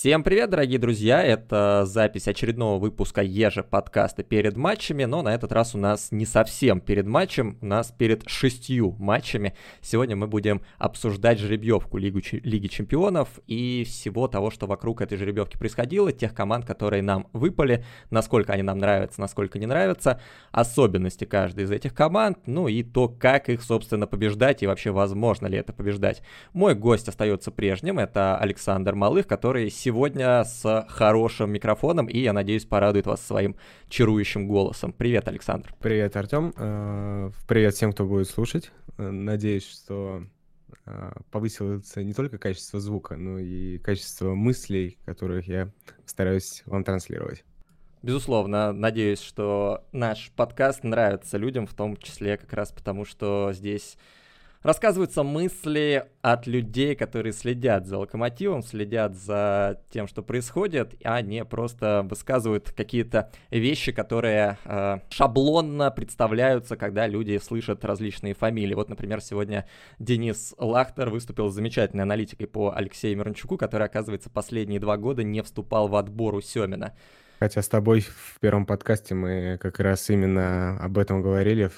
Всем привет, дорогие друзья! Это запись очередного выпуска Ежа подкаста перед матчами, но на этот раз у нас не совсем перед матчем, у нас перед шестью матчами. Сегодня мы будем обсуждать жеребьевку Лигу, Лиги Чемпионов и всего того, что вокруг этой жеребьевки происходило, тех команд, которые нам выпали, насколько они нам нравятся, насколько не нравятся, особенности каждой из этих команд, ну и то, как их, собственно, побеждать и вообще возможно ли это побеждать. Мой гость остается прежним, это Александр Малых, который сегодня с хорошим микрофоном и, я надеюсь, порадует вас своим чарующим голосом. Привет, Александр. Привет, Артем. Э, привет всем, кто будет слушать. Э, надеюсь, что э, повысилось не только качество звука, но и качество мыслей, которых я стараюсь вам транслировать. Безусловно, надеюсь, что наш подкаст нравится людям, в том числе как раз потому, что здесь рассказываются мысли от людей, которые следят за локомотивом, следят за тем, что происходит, а не просто высказывают какие-то вещи, которые э, шаблонно представляются, когда люди слышат различные фамилии. Вот, например, сегодня Денис Лахтер выступил с замечательной аналитикой по Алексею Мирончуку, который, оказывается, последние два года не вступал в отбор у Семина. Хотя с тобой в первом подкасте мы как раз именно об этом говорили,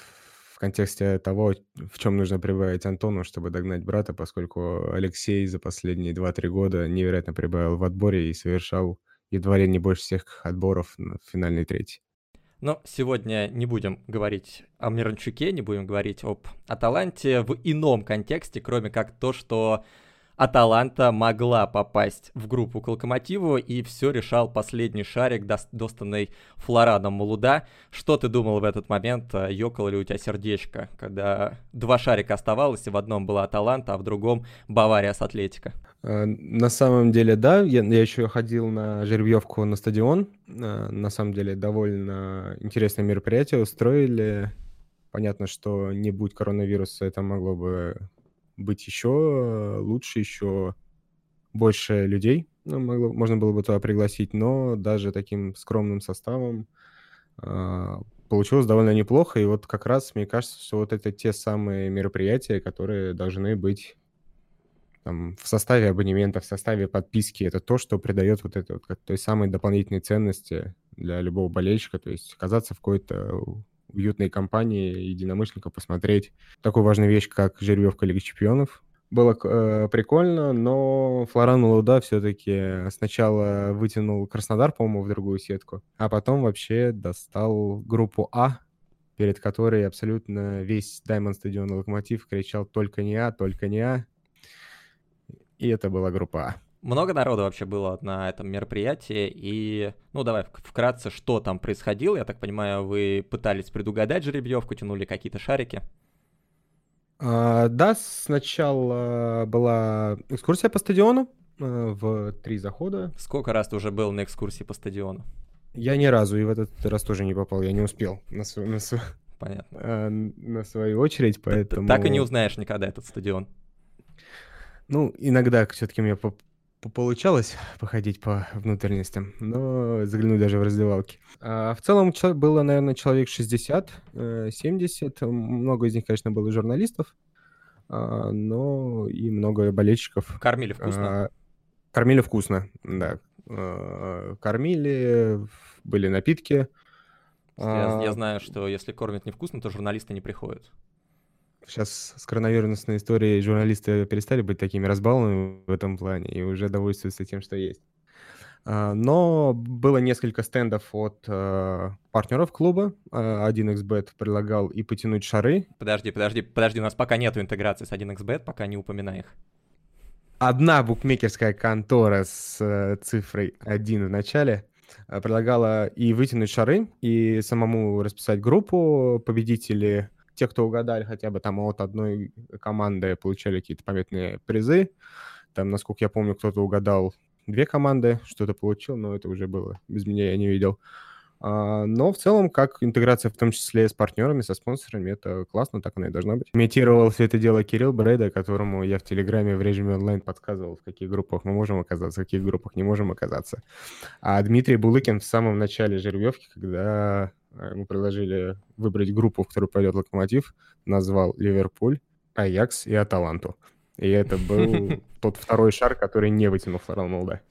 контексте того, в чем нужно прибавить Антону, чтобы догнать брата, поскольку Алексей за последние 2-3 года невероятно прибавил в отборе и совершал едва ли не больше всех отборов в финальной трети. Но сегодня не будем говорить о Миранчуке, не будем говорить об Аталанте в ином контексте, кроме как то, что Аталанта могла попасть в группу к Локомотиву, и все решал последний шарик, достанный Флорадом Малуда. Что ты думал в этот момент? Ёкало ли у тебя сердечко, когда два шарика оставалось, и в одном была Аталанта, а в другом Бавария с Атлетика? Э, на самом деле, да. Я, я еще ходил на жеребьевку на стадион. Э, на самом деле, довольно интересное мероприятие устроили. Понятно, что не будь коронавируса, это могло бы быть еще лучше, еще больше людей ну, могло, можно было бы туда пригласить, но даже таким скромным составом э, получилось довольно неплохо. И вот как раз мне кажется, что вот это те самые мероприятия, которые должны быть там, в составе абонемента, в составе подписки. Это то, что придает вот это вот той самой дополнительной ценности для любого болельщика. То есть оказаться в какой-то уютной компании единомышленников посмотреть такую важную вещь, как жеребьевка Лиги Чемпионов. Было э, прикольно, но Флоран Луда все-таки сначала вытянул Краснодар, по-моему, в другую сетку, а потом вообще достал группу А, перед которой абсолютно весь Даймонд стадион Локомотив кричал «Только не А, только не А». И это была группа А. Много народу вообще было на этом мероприятии, и, ну, давай вкратце, что там происходило. Я так понимаю, вы пытались предугадать жеребьевку, тянули какие-то шарики? А, да, сначала была экскурсия по стадиону а, в три захода. Сколько раз ты уже был на экскурсии по стадиону? Я ни разу и в этот раз тоже не попал, я не успел на, свою, на, свою, Понятно. А, на свою очередь, поэтому... Так и не узнаешь никогда этот стадион. Ну, иногда все-таки мне получалось походить по внутренностям, но заглянуть даже в раздевалки. А в целом было, наверное, человек 60, 70. Э, много из них, конечно, было журналистов, а, но и много болельщиков. Кормили вкусно? А, кормили вкусно, да. Кормили, были напитки. Я, я знаю, что если кормят невкусно, то журналисты не приходят. Сейчас с коронавирусной историей журналисты перестали быть такими разбалованными в этом плане и уже довольствуются тем, что есть. А, но было несколько стендов от э, партнеров клуба. 1xbet а, предлагал и потянуть шары. Подожди, подожди, подожди, у нас пока нету интеграции с 1xbet, пока не упоминай их. Одна букмекерская контора с э, цифрой 1 в начале э, предлагала и вытянуть шары, и самому расписать группу. Победители те, кто угадали хотя бы там от одной команды, получали какие-то памятные призы. Там, насколько я помню, кто-то угадал две команды, что-то получил, но это уже было без меня, я не видел. А, но в целом, как интеграция, в том числе с партнерами, со спонсорами, это классно, так оно и должно быть. Имитировал все это дело Кирилл Брейда, которому я в Телеграме в режиме онлайн подсказывал, в каких группах мы можем оказаться, в каких группах не можем оказаться. А Дмитрий Булыкин в самом начале жеребьевки, когда Ему предложили выбрать группу, в которую пойдет Локомотив, назвал Ливерпуль, Аякс и Аталанту. И это был тот второй шар, который не вытянул Флорал Молда.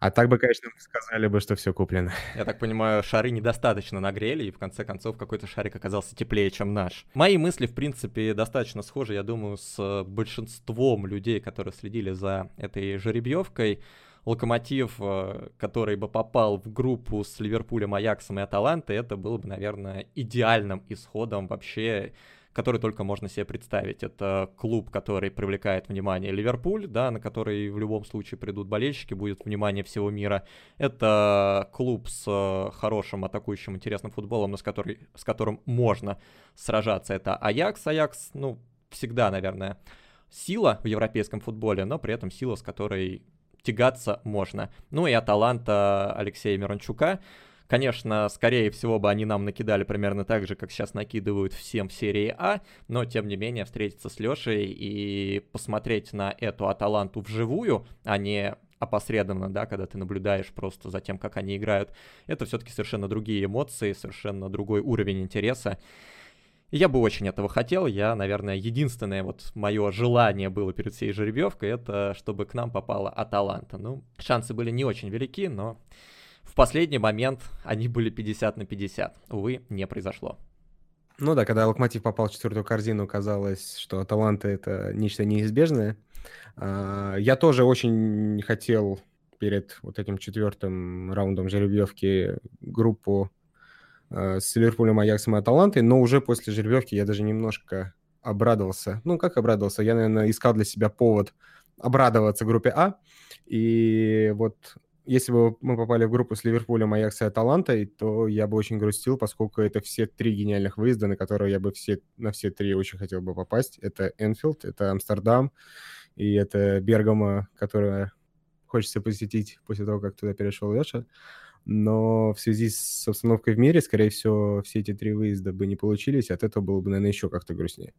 А так бы, конечно, сказали бы, что все куплено. Я так понимаю, шары недостаточно нагрели, и в конце концов какой-то шарик оказался теплее, чем наш. Мои мысли, в принципе, достаточно схожи, я думаю, с большинством людей, которые следили за этой жеребьевкой. Локомотив, э, который бы попал в группу с Ливерпулем, Аяксом и Аталантой, это было бы, наверное, идеальным исходом вообще который только можно себе представить. Это клуб, который привлекает внимание Ливерпуль, да, на который в любом случае придут болельщики, будет внимание всего мира. Это клуб с э, хорошим атакующим интересным футболом, с, который, с которым можно сражаться. Это Аякс. Аякс, ну, всегда, наверное, сила в европейском футболе, но при этом сила, с которой тягаться можно. Ну и Аталанта Алексея Мирончука. Конечно, скорее всего бы они нам накидали примерно так же, как сейчас накидывают всем в серии А, но тем не менее встретиться с Лешей и посмотреть на эту Аталанту вживую, а не опосредованно, да, когда ты наблюдаешь просто за тем, как они играют, это все-таки совершенно другие эмоции, совершенно другой уровень интереса. Я бы очень этого хотел. Я, наверное, единственное вот мое желание было перед всей жеребьевкой, это чтобы к нам попала Аталанта. Ну, шансы были не очень велики, но в последний момент они были 50 на 50. Увы, не произошло. Ну да, когда Локомотив попал в четвертую корзину, казалось, что Таланты это нечто неизбежное. А, я тоже очень хотел перед вот этим четвертым раундом жеребьевки группу с Ливерпулем, Аяксом и Аталантой, но уже после жеребьевки я даже немножко обрадовался. Ну, как обрадовался? Я, наверное, искал для себя повод обрадоваться группе А. И вот если бы мы попали в группу с Ливерпулем, Аякс и Аталантой, то я бы очень грустил, поскольку это все три гениальных выезда, на которые я бы все, на все три очень хотел бы попасть. Это Энфилд, это Амстердам и это Бергамо, которое хочется посетить после того, как туда перешел Леша. Но в связи с обстановкой в мире, скорее всего, все эти три выезда бы не получились, от этого было бы, наверное, еще как-то грустнее.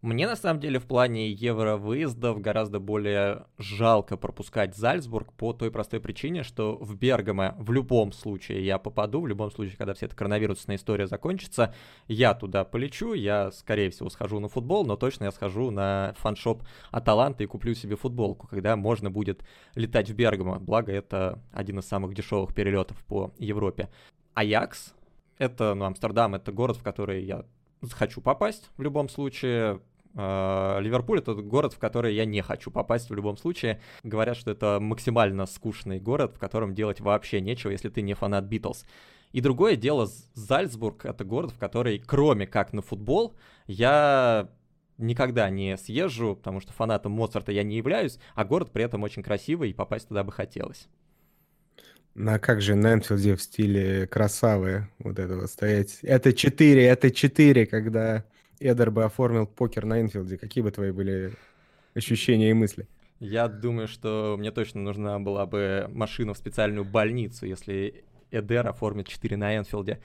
Мне на самом деле в плане евровыездов гораздо более жалко пропускать Зальцбург по той простой причине, что в Бергамо в любом случае я попаду, в любом случае, когда вся эта коронавирусная история закончится, я туда полечу, я, скорее всего, схожу на футбол, но точно я схожу на фаншоп Аталанта и куплю себе футболку, когда можно будет летать в Бергамо, благо это один из самых дешевых перелетов по Европе. Аякс, это, ну, Амстердам, это город, в который я хочу попасть в любом случае. А, Ливерпуль — это город, в который я не хочу попасть в любом случае. Говорят, что это максимально скучный город, в котором делать вообще нечего, если ты не фанат Битлз. И другое дело, Зальцбург — это город, в который, кроме как на футбол, я никогда не съезжу, потому что фанатом Моцарта я не являюсь, а город при этом очень красивый, и попасть туда бы хотелось. Ну а как же на Энфилде в стиле красавы вот это вот стоять? Это 4, это 4, когда Эдер бы оформил покер на Энфилде. Какие бы твои были ощущения и мысли? Я думаю, что мне точно нужна была бы машина в специальную больницу, если Эдер оформит 4 на Энфилде.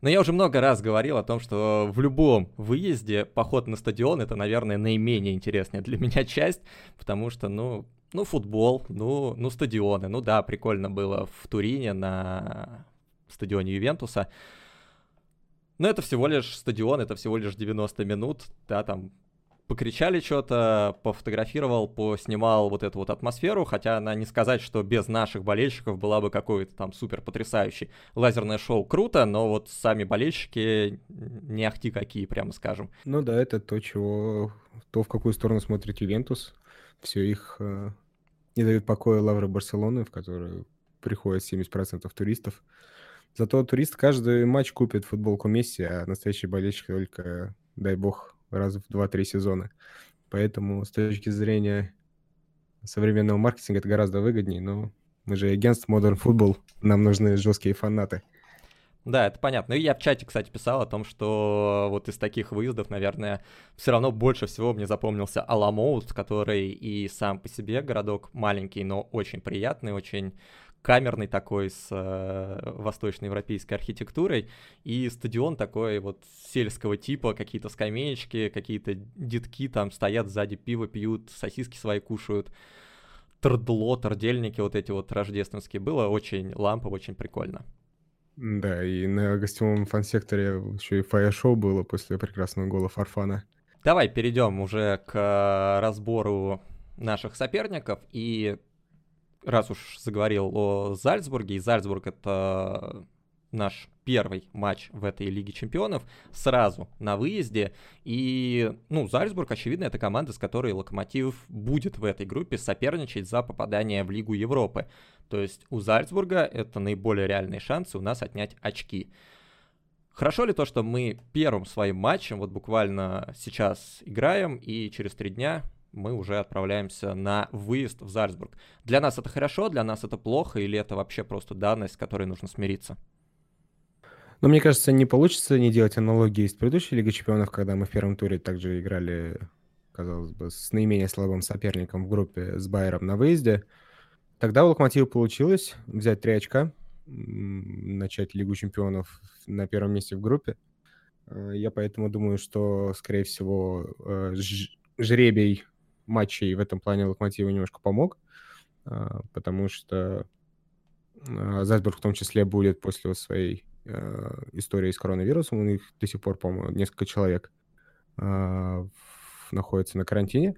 Но я уже много раз говорил о том, что в любом выезде поход на стадион это, наверное, наименее интересная для меня часть, потому что, ну, ну, футбол, ну, ну, стадионы. Ну да, прикольно было в Турине на стадионе Ювентуса. Но это всего лишь стадион, это всего лишь 90 минут, да, там покричали что-то, пофотографировал, поснимал вот эту вот атмосферу, хотя она не сказать, что без наших болельщиков была бы какой-то там супер потрясающий. Лазерное шоу круто, но вот сами болельщики не ахти какие, прямо скажем. Ну да, это то, чего, то, в какую сторону смотрит Ювентус. Все их э, не дают покоя лавры Барселоны, в которую приходят 70% туристов. Зато турист каждый матч купит футболку Месси, а настоящий болельщик только, дай бог, раз в 2-3 сезона. Поэтому с точки зрения современного маркетинга это гораздо выгоднее, но мы же агентство Modern Football, нам нужны жесткие фанаты. Да, это понятно. И я в чате, кстати, писал о том, что вот из таких выездов, наверное, все равно больше всего мне запомнился Аламоут, который и сам по себе городок маленький, но очень приятный, очень камерный такой с э, восточноевропейской архитектурой, и стадион такой вот сельского типа, какие-то скамеечки, какие-то детки там стоят сзади, пиво пьют, сосиски свои кушают, трдло, тордельники вот эти вот рождественские. Было очень лампово, очень прикольно. Да, и на гостевом фан-секторе еще и фаер-шоу было после прекрасного гола Фарфана. Давай перейдем уже к разбору наших соперников. И раз уж заговорил о Зальцбурге, и Зальцбург это наш первый матч в этой Лиге Чемпионов сразу на выезде. И, ну, Зальцбург, очевидно, это команда, с которой Локомотив будет в этой группе соперничать за попадание в Лигу Европы. То есть у Зальцбурга это наиболее реальные шансы у нас отнять очки. Хорошо ли то, что мы первым своим матчем, вот буквально сейчас играем, и через три дня мы уже отправляемся на выезд в Зальцбург. Для нас это хорошо, для нас это плохо, или это вообще просто данность, с которой нужно смириться? Но мне кажется, не получится не делать аналогии с предыдущей Лигой Чемпионов, когда мы в первом туре также играли, казалось бы, с наименее слабым соперником в группе с Байером на выезде. Тогда у Локомотива получилось взять три очка, начать Лигу Чемпионов на первом месте в группе. Э, я поэтому думаю, что, скорее всего, э, жребий матчей в этом плане Локомотиву немножко помог, э, потому что Зальцбург в том числе будет после своей э, истории с коронавирусом. У них до сих пор, по-моему, несколько человек находятся на карантине.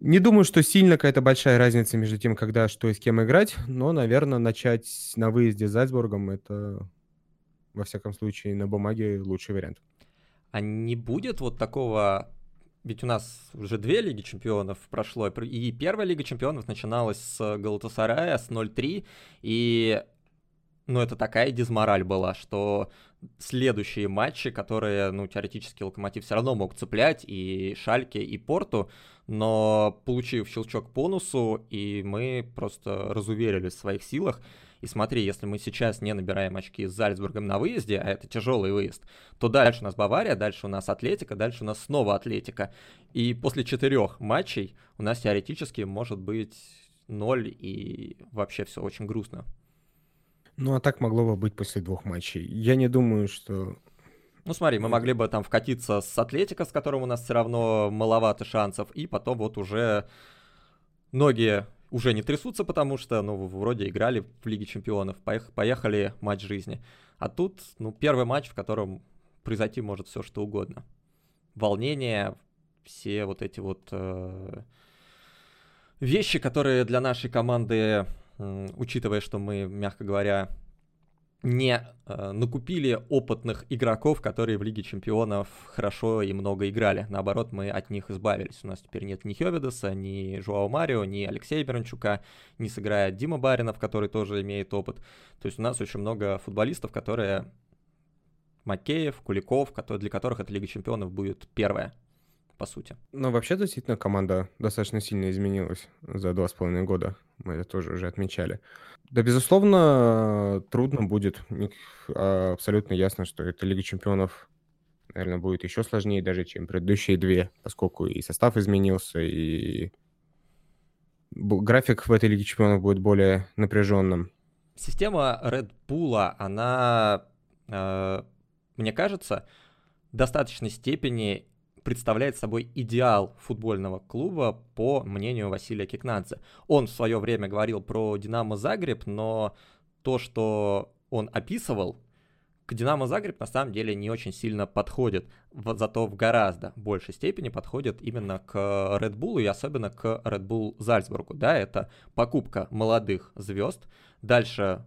Не думаю, что сильно какая-то большая разница между тем, когда что и с кем играть, но, наверное, начать на выезде с Зальцбургом — это, во всяком случае, на бумаге лучший вариант. А не будет вот такого ведь у нас уже две Лиги Чемпионов прошло, и первая Лига Чемпионов начиналась с Галатасарая, с 0-3, и ну, это такая дизмораль была, что следующие матчи, которые, ну, теоретически Локомотив все равно мог цеплять, и Шальке, и Порту, но получив щелчок по носу, и мы просто разуверились в своих силах, и смотри, если мы сейчас не набираем очки с Зальцбургом на выезде, а это тяжелый выезд, то дальше у нас Бавария, дальше у нас Атлетика, дальше у нас снова Атлетика. И после четырех матчей у нас теоретически может быть ноль, и вообще все очень грустно. Ну, а так могло бы быть после двух матчей. Я не думаю, что... Ну, смотри, мы могли бы там вкатиться с Атлетика, с которым у нас все равно маловато шансов, и потом вот уже ноги уже не трясутся, потому что, ну, вроде играли в Лиге Чемпионов, поехали матч жизни. А тут, ну, первый матч, в котором произойти может все что угодно. Волнение, все вот эти вот э, вещи, которые для нашей команды учитывая, что мы, мягко говоря, не э, накупили опытных игроков, которые в Лиге Чемпионов хорошо и много играли. Наоборот, мы от них избавились. У нас теперь нет ни Хёвидеса, ни Жуао Марио, ни Алексея Бернчука, не сыграет Дима Баринов, который тоже имеет опыт. То есть у нас очень много футболистов, которые Макеев, Куликов, для которых эта Лига Чемпионов будет первая по сути. Ну, вообще, действительно, команда достаточно сильно изменилась за два с половиной года. Мы это тоже уже отмечали. Да, безусловно, трудно будет. А, абсолютно ясно, что эта Лига Чемпионов, наверное, будет еще сложнее даже, чем предыдущие две, поскольку и состав изменился, и график в этой Лиге Чемпионов будет более напряженным. Система Red Bull, она, э, мне кажется, в достаточной степени представляет собой идеал футбольного клуба, по мнению Василия Кикнадзе. Он в свое время говорил про Динамо Загреб, но то, что он описывал, к Динамо Загреб на самом деле не очень сильно подходит, зато в гораздо большей степени подходит именно к Red Bull и особенно к Red Bull Зальцбургу. Да, это покупка молодых звезд, дальше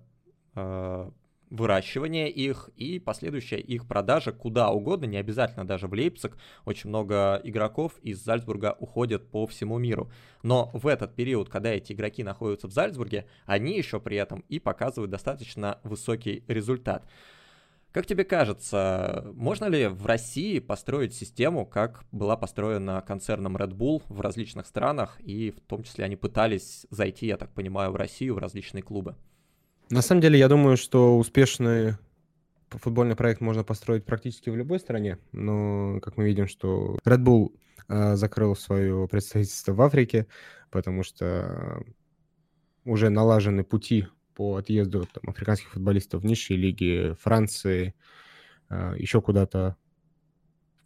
э, выращивание их и последующая их продажа куда угодно, не обязательно даже в Лейпциг. Очень много игроков из Зальцбурга уходят по всему миру. Но в этот период, когда эти игроки находятся в Зальцбурге, они еще при этом и показывают достаточно высокий результат. Как тебе кажется, можно ли в России построить систему, как была построена концерном Red Bull в различных странах, и в том числе они пытались зайти, я так понимаю, в Россию, в различные клубы? На самом деле, я думаю, что успешный футбольный проект можно построить практически в любой стране, но, как мы видим, что Red Bull э, закрыл свое представительство в Африке, потому что уже налажены пути по отъезду там, африканских футболистов в низшие лиги Франции, э, еще куда-то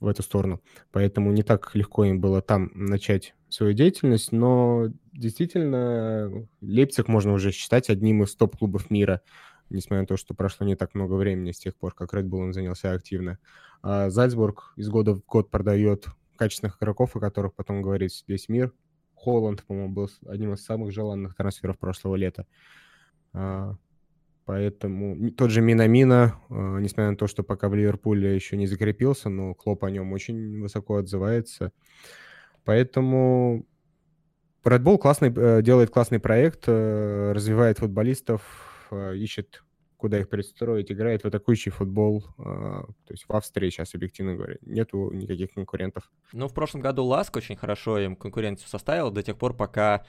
в эту сторону. Поэтому не так легко им было там начать свою деятельность, но действительно Лейпциг можно уже считать одним из топ-клубов мира, несмотря на то, что прошло не так много времени с тех пор, как Red Bull он занялся активно. А Зальцбург из года в год продает качественных игроков, о которых потом говорит весь мир. Холланд, по-моему, был одним из самых желанных трансферов прошлого лета. Поэтому тот же Минамина, а, несмотря на то, что пока в Ливерпуле еще не закрепился, но Клоп о нем очень высоко отзывается. Поэтому Red Bull классный, э, делает классный проект, э, развивает футболистов, э, ищет куда их пристроить, играет в атакующий футбол. То есть в Австрии сейчас, объективно говоря, нету никаких конкурентов. Ну, в прошлом году Ласк очень хорошо им конкуренцию составил до тех пор, пока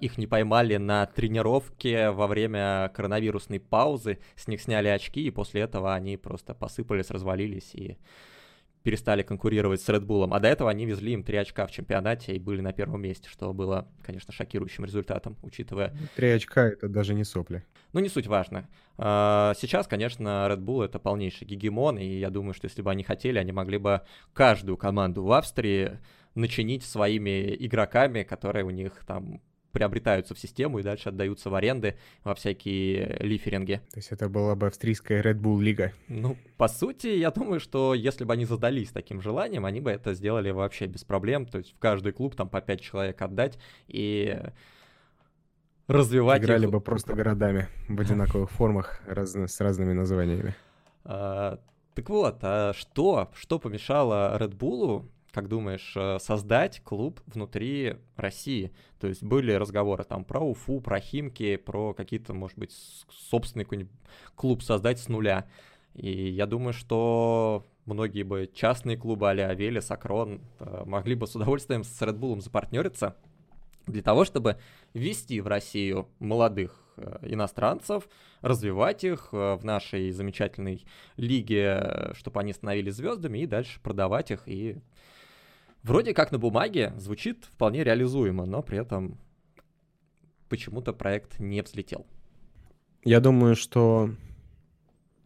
их не поймали на тренировке во время коронавирусной паузы, с них сняли очки, и после этого они просто посыпались, развалились и перестали конкурировать с Red Bull, а до этого они везли им три очка в чемпионате и были на первом месте, что было, конечно, шокирующим результатом, учитывая... Три очка — это даже не сопли. Ну, не суть важно. А, сейчас, конечно, Red Bull — это полнейший гегемон, и я думаю, что если бы они хотели, они могли бы каждую команду в Австрии начинить своими игроками, которые у них там приобретаются в систему и дальше отдаются в аренды во всякие лиферинги. То есть это была бы австрийская Red Bull лига? Ну, по сути, я думаю, что если бы они задались таким желанием, они бы это сделали вообще без проблем. То есть в каждый клуб там по пять человек отдать и развивать Играли их. бы просто городами в одинаковых формах раз... с разными названиями. А, так вот, а что, что помешало Red Bull как думаешь, э, создать клуб внутри России? То есть были разговоры там про Уфу, про Химки, про какие-то, может быть, собственный какой-нибудь клуб создать с нуля. И я думаю, что многие бы частные клубы а-ля Велес, Акрон э, могли бы с удовольствием с Red Bull запартнериться для того, чтобы ввести в Россию молодых э, иностранцев, развивать их в нашей замечательной лиге, чтобы они становились звездами, и дальше продавать их и Вроде как на бумаге звучит вполне реализуемо, но при этом почему-то проект не взлетел. Я думаю, что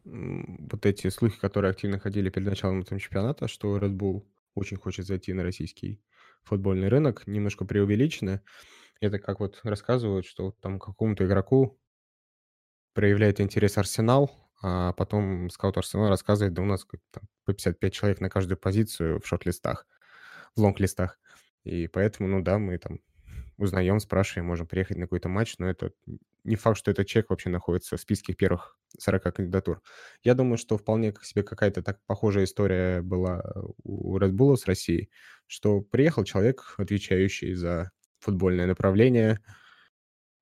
вот эти слухи, которые активно ходили перед началом этого чемпионата, что Red Bull очень хочет зайти на российский футбольный рынок, немножко преувеличены. Это как вот рассказывают, что там какому-то игроку проявляет интерес Арсенал, а потом скаут Арсенал рассказывает, да у нас по 55 человек на каждую позицию в шорт-листах в лонг-листах. И поэтому, ну да, мы там узнаем, спрашиваем, можем приехать на какой-то матч, но это не факт, что этот человек вообще находится в списке первых 40 кандидатур. Я думаю, что вполне к себе какая-то так похожая история была у Red Bull с Россией, что приехал человек, отвечающий за футбольное направление,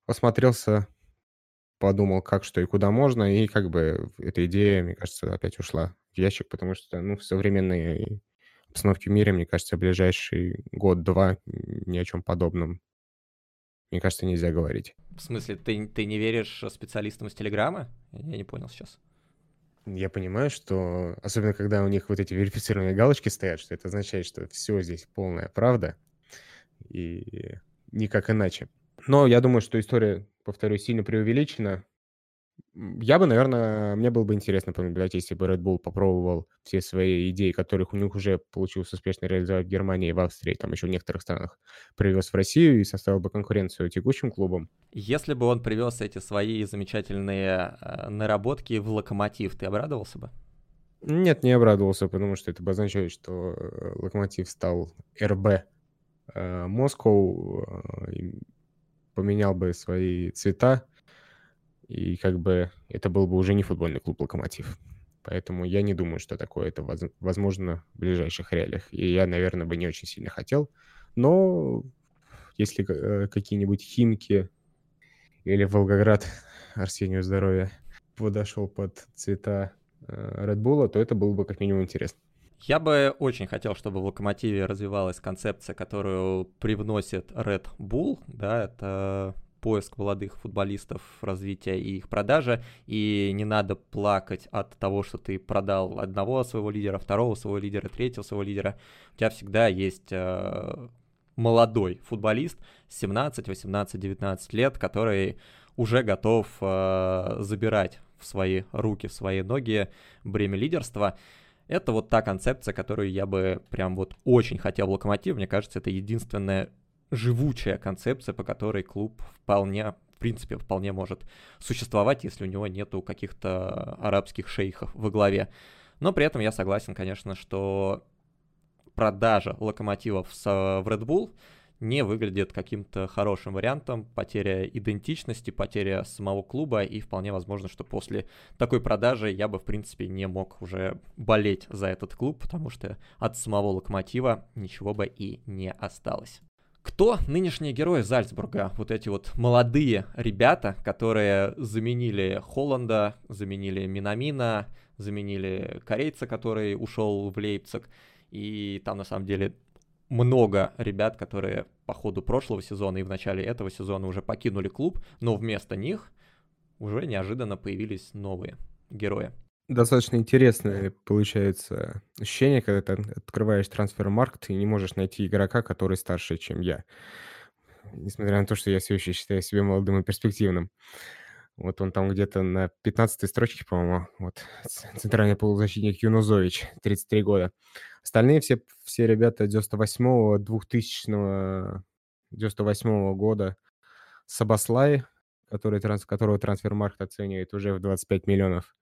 осмотрелся, подумал, как, что и куда можно, и как бы эта идея, мне кажется, опять ушла в ящик, потому что, ну, в современной обстановке в мире, мне кажется, в ближайший год-два ни о чем подобном, мне кажется, нельзя говорить. В смысле, ты, ты не веришь специалистам из Телеграма? Я не понял сейчас. Я понимаю, что, особенно когда у них вот эти верифицированные галочки стоят, что это означает, что все здесь полная правда, и никак иначе. Но я думаю, что история, повторюсь, сильно преувеличена. Я бы, наверное, мне было бы интересно понаблюдать, если бы Red Bull попробовал все свои идеи, которых у них уже получилось успешно реализовать в Германии, в Австрии, там еще в некоторых странах, привез в Россию и составил бы конкуренцию текущим клубам. Если бы он привез эти свои замечательные э, наработки в Локомотив, ты обрадовался бы? Нет, не обрадовался, потому что это бы означает, что э, Локомотив стал РБ э, Москву, поменял бы свои цвета, и как бы это был бы уже не футбольный клуб «Локомотив». Поэтому я не думаю, что такое это возможно в ближайших реалиях. И я, наверное, бы не очень сильно хотел. Но если э, какие-нибудь Химки или Волгоград, Арсению здоровья, подошел под цвета э, Red Bull, то это было бы как минимум интересно. Я бы очень хотел, чтобы в Локомотиве развивалась концепция, которую привносит Red Bull, да, это поиск молодых футболистов, развития и их продажа, и не надо плакать от того, что ты продал одного своего лидера, второго своего лидера, третьего своего лидера. У тебя всегда есть э, молодой футболист 17, 18, 19 лет, который уже готов э, забирать в свои руки, в свои ноги бремя лидерства. Это вот та концепция, которую я бы прям вот очень хотел в Локомотив. Мне кажется, это единственная живучая концепция, по которой клуб вполне, в принципе, вполне может существовать, если у него нету каких-то арабских шейхов во главе. Но при этом я согласен, конечно, что продажа локомотивов с, в Red Bull не выглядит каким-то хорошим вариантом, потеря идентичности, потеря самого клуба, и вполне возможно, что после такой продажи я бы, в принципе, не мог уже болеть за этот клуб, потому что от самого Локомотива ничего бы и не осталось. Кто нынешние герои Зальцбурга? Вот эти вот молодые ребята, которые заменили Холланда, заменили Минамина, заменили корейца, который ушел в Лейпциг. И там на самом деле много ребят, которые по ходу прошлого сезона и в начале этого сезона уже покинули клуб, но вместо них уже неожиданно появились новые герои. Достаточно интересное получается ощущение, когда ты открываешь трансфер-маркт и не можешь найти игрока, который старше, чем я. Несмотря на то, что я все еще считаю себя молодым и перспективным. Вот он там где-то на 15 строчке, по-моему, вот, центральный полузащитник Юнузович, 33 года. Остальные все, все ребята 98-го, 2000-го, 98-го года. Сабаслай, который, транс, которого трансфер-маркт оценивает уже в 25 миллионов.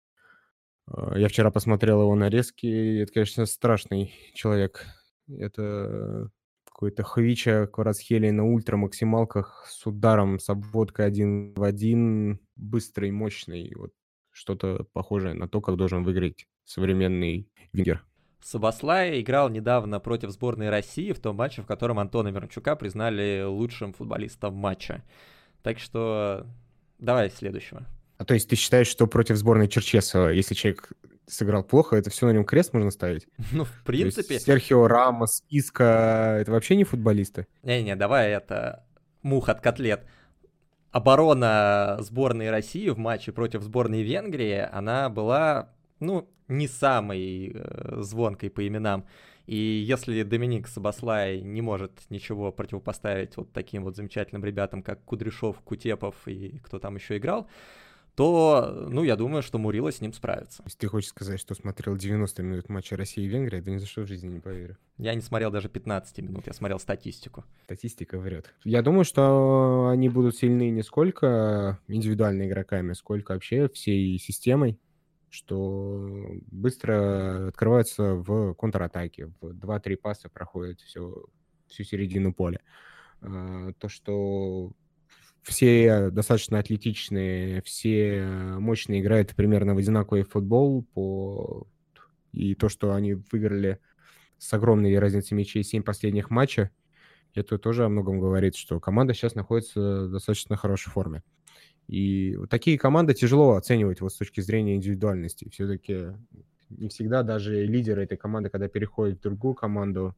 А, я вчера посмотрел его нарезки, и это, конечно, страшный человек. Это какой-то Хвича Кварацхелия на ультра максималках с ударом, с обводкой один в один, быстрый, мощный. Вот что-то похожее на то, как должен выиграть современный вингер. Сабаслай играл недавно против сборной России в том матче, в котором Антона Мирончука признали лучшим футболистом матча. Так что давай следующего. А то есть ты считаешь, что против сборной Черчесова, если человек сыграл плохо, это все на нем крест можно ставить? Ну, в принципе... Серхио Рамос, Иска, это вообще не футболисты? Не-не, давай это мух от котлет. Оборона сборной России в матче против сборной Венгрии, она была, ну, не самой э, звонкой по именам. И если Доминик Сабаслай не может ничего противопоставить вот таким вот замечательным ребятам, как Кудряшов, Кутепов и кто там еще играл, то, ну, я думаю, что Мурила с ним справится. Если ты хочешь сказать, что смотрел 90 минут матча России и Венгрии, да ни за что в жизни не поверю. Я не смотрел даже 15 минут, я смотрел статистику. Статистика врет. Я думаю, что они будут сильны не сколько индивидуальными игроками, сколько вообще всей системой, что быстро открываются в контратаке, в 2-3 паса проходят все, всю середину поля. А, то, что все достаточно атлетичные, все мощные играют примерно в одинаковый футбол по... и то, что они выиграли с огромной разницей мячей 7 последних матчей, это тоже о многом говорит, что команда сейчас находится в достаточно хорошей форме. И вот такие команды тяжело оценивать вот с точки зрения индивидуальности. Все-таки не всегда даже лидеры этой команды, когда переходят в другую команду,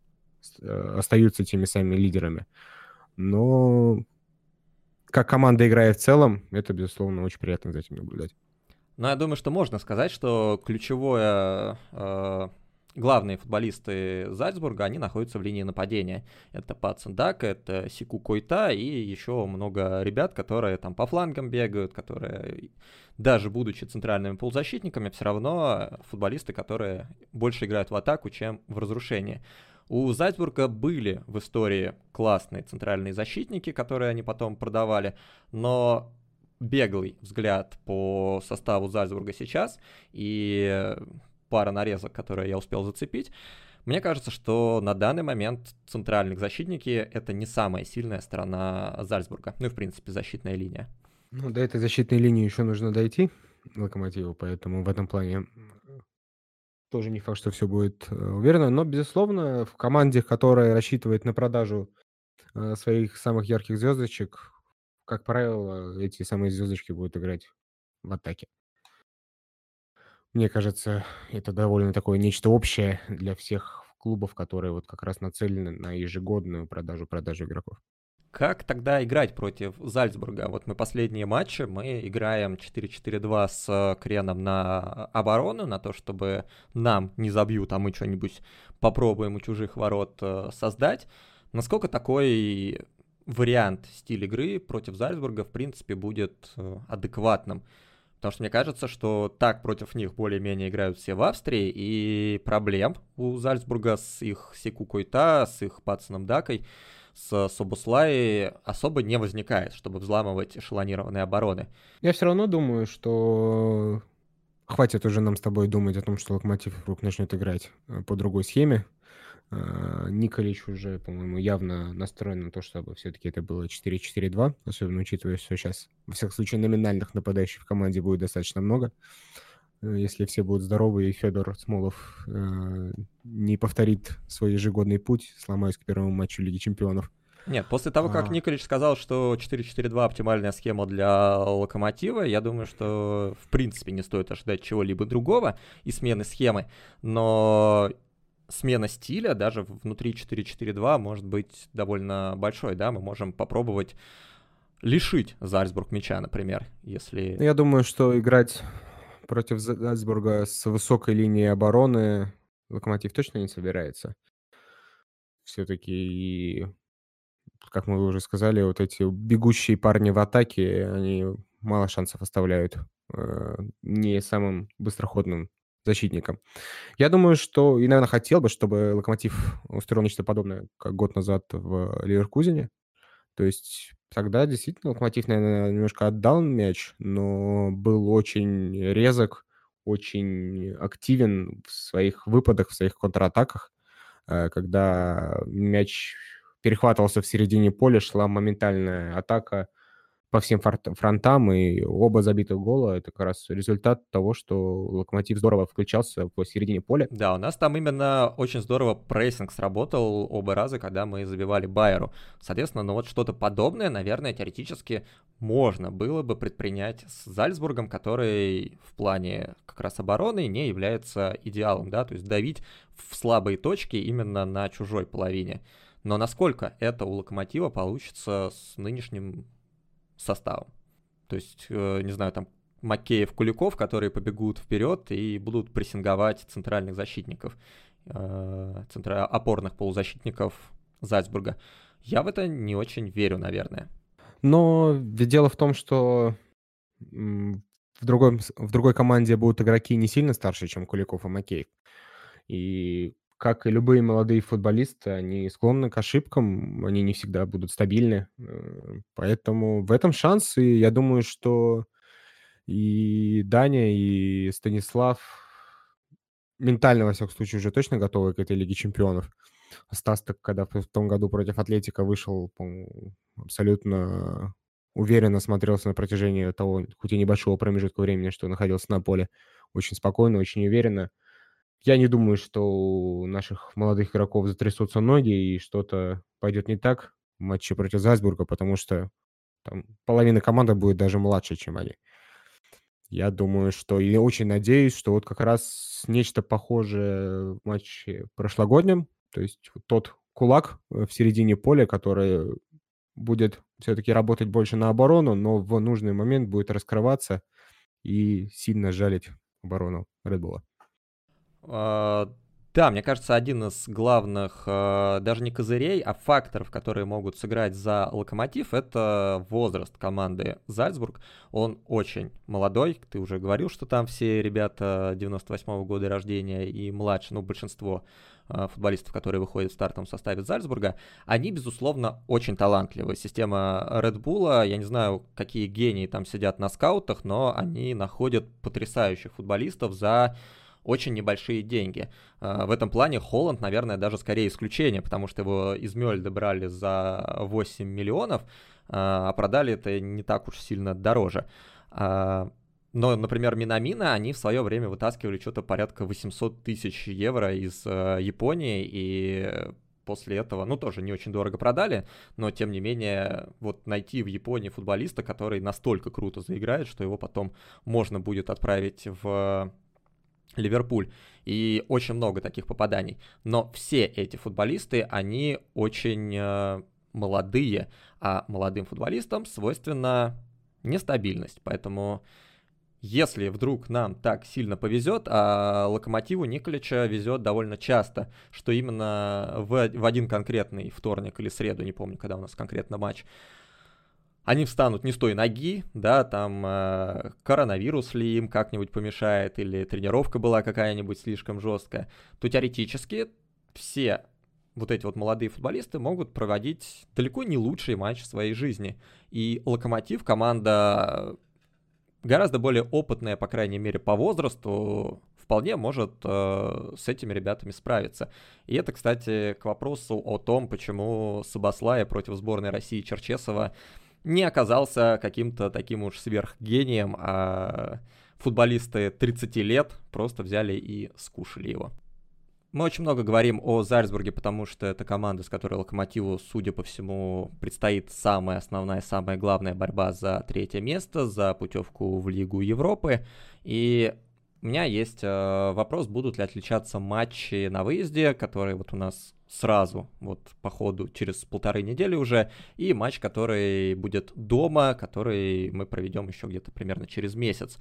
э, остаются теми самыми лидерами. Но как команда играет в целом, это, безусловно, очень приятно за этим наблюдать. Ну, я думаю, что можно сказать, что ключевое э, главные футболисты Зальцбурга, они находятся в линии нападения. Это Пацендак, это Сику Койта и еще много ребят, которые там по флангам бегают, которые даже будучи центральными полузащитниками, все равно футболисты, которые больше играют в атаку, чем в разрушение. У Зальцбурга были в истории классные центральные защитники, которые они потом продавали, но беглый взгляд по составу Зальцбурга сейчас и пара нарезок, которые я успел зацепить, мне кажется, что на данный момент центральных защитники это не самая сильная сторона Зальцбурга. Ну и, в принципе, защитная линия. Ну, до этой защитной линии еще нужно дойти, Локомотиву, поэтому в этом плане тоже не факт, что все будет э, уверенно, но, безусловно, в команде, которая рассчитывает на продажу э, своих самых ярких звездочек, как правило, эти самые звездочки будут играть в атаке. Мне кажется, это довольно такое нечто общее для всех клубов, которые вот как раз нацелены на ежегодную продажу продажу игроков. Как тогда играть против Зальцбурга? Вот мы последние матчи, мы играем 4-4-2 с Креном на оборону, на то, чтобы нам не забьют, а мы что-нибудь попробуем у чужих ворот э, создать. Насколько такой вариант стиль игры против Зальцбурга, в принципе, будет э, адекватным? Потому что мне кажется, что так против них более-менее играют все в Австрии, и проблем у Зальцбурга с их Секу с их Пацаном Дакой с Собуслай особо не возникает, чтобы взламывать эшелонированные обороны. Я все равно думаю, что хватит уже нам с тобой думать о том, что Локомотив вдруг начнет играть э, по другой схеме. А, Николич уже, по-моему, явно настроен на то, чтобы все-таки это было 4-4-2, особенно учитывая, что сейчас, во всяком случае, номинальных нападающих в команде будет достаточно много. Если все будут здоровы, и Федор Смолов э, не повторит свой ежегодный путь, сломаясь к первому матчу Лиги Чемпионов. Нет, после того, как а... Николич сказал, что 4-4-2 оптимальная схема для Локомотива, я думаю, что в принципе не стоит ожидать чего-либо другого и смены схемы. Но смена стиля даже внутри 4-4-2 может быть довольно большой, да, мы можем попробовать лишить Зальцбург мяча, например, если... Я думаю, что играть против Зальцбурга с высокой линией обороны Локомотив точно не собирается. Все-таки, как мы уже сказали, вот эти бегущие парни в атаке, они мало шансов оставляют э, не самым быстроходным защитником. Я думаю, что, и, наверное, хотел бы, чтобы Локомотив устроил нечто подобное, как год назад в Ливеркузине. То есть тогда действительно Локомотив, наверное, немножко отдал мяч, но был очень резок, очень активен в своих выпадах, в своих контратаках, э, когда мяч перехватывался в середине поля, шла моментальная атака по всем фронтам, и оба забитых гола — это как раз результат того, что Локомотив здорово включался по середине поля. Да, у нас там именно очень здорово прессинг сработал оба раза, когда мы забивали Байеру. Соответственно, ну вот что-то подобное, наверное, теоретически можно было бы предпринять с Зальцбургом, который в плане как раз обороны не является идеалом, да, то есть давить в слабые точки именно на чужой половине. Но насколько это у Локомотива получится с нынешним составом. То есть, э, не знаю, там Макеев, Куликов, которые побегут вперед и будут прессинговать центральных защитников, э, центра... опорных полузащитников Зальцбурга. Я в это не очень верю, наверное. Но дело в том, что в, другой, в другой команде будут игроки не сильно старше, чем Куликов и Макеев. И как и любые молодые футболисты, они склонны к ошибкам, они не всегда будут стабильны. Э, поэтому в этом шанс, и я думаю, что и Даня, и Станислав ментально, во всяком случае, уже точно готовы к этой Лиге Чемпионов. Стас, так, когда в том году против Атлетика вышел, абсолютно уверенно смотрелся на протяжении того, хоть и небольшого промежутка времени, что находился на поле. Очень спокойно, очень уверенно. Я не думаю, что у наших молодых игроков затрясутся ноги и что-то пойдет не так в матче против Зальцбурга, потому что там половина команды будет даже младше, чем они. Я думаю, что и очень надеюсь, что вот как раз нечто похожее в матче прошлогоднем, то есть тот кулак э, в середине поля, который будет все-таки работать больше на оборону, но в нужный момент будет раскрываться и сильно жалить оборону Редбула. Да, мне кажется, один из главных, а, даже не козырей, а факторов, которые могут сыграть за Локомотив, это возраст команды Зальцбург. Он очень молодой, ты уже говорил, что там все ребята 98-го года рождения и младше, ну, большинство а, футболистов, которые выходят в стартовом составе Зальцбурга, они, безусловно, очень талантливые. Система Red Bull, я не знаю, какие гении там сидят на скаутах, но они находят потрясающих футболистов за очень небольшие деньги. А, в этом плане Холланд, наверное, даже скорее исключение, потому что его из Мёльда брали за 8 миллионов, а, а продали это не так уж сильно дороже. А, но, например, Минамина, они в свое время вытаскивали что-то порядка 800 тысяч евро из Японии, и после этого, ну, тоже не очень дорого продали, но, тем не менее, вот найти в Японии футболиста, который настолько круто заиграет, что его потом можно будет отправить в Ливерпуль. И очень много таких попаданий. Но все эти футболисты, они очень э, молодые, а молодым футболистам свойственна нестабильность. Поэтому если вдруг нам так сильно повезет, а Локомотиву Николича везет довольно часто, что именно в, в один конкретный вторник или среду, не помню, когда у нас конкретно матч, они встанут не с той ноги, да, там э, коронавирус ли им как-нибудь помешает, или тренировка была какая-нибудь слишком жесткая, то теоретически все вот эти вот молодые футболисты могут проводить далеко не лучший матч в своей жизни. И Локомотив, команда гораздо более опытная, по крайней мере, по возрасту вполне может э, с этими ребятами справиться. И это, кстати, к вопросу о том, почему Сабаслая против сборной России Черчесова не оказался каким-то таким уж сверхгением, а футболисты 30 лет просто взяли и скушали его. Мы очень много говорим о Зальцбурге, потому что это команда, с которой Локомотиву, судя по всему, предстоит самая основная, самая главная борьба за третье место, за путевку в Лигу Европы. И у меня есть э, вопрос, будут ли отличаться матчи на выезде, которые вот у нас сразу, вот по ходу через полторы недели уже, и матч, который будет дома, который мы проведем еще где-то примерно через месяц.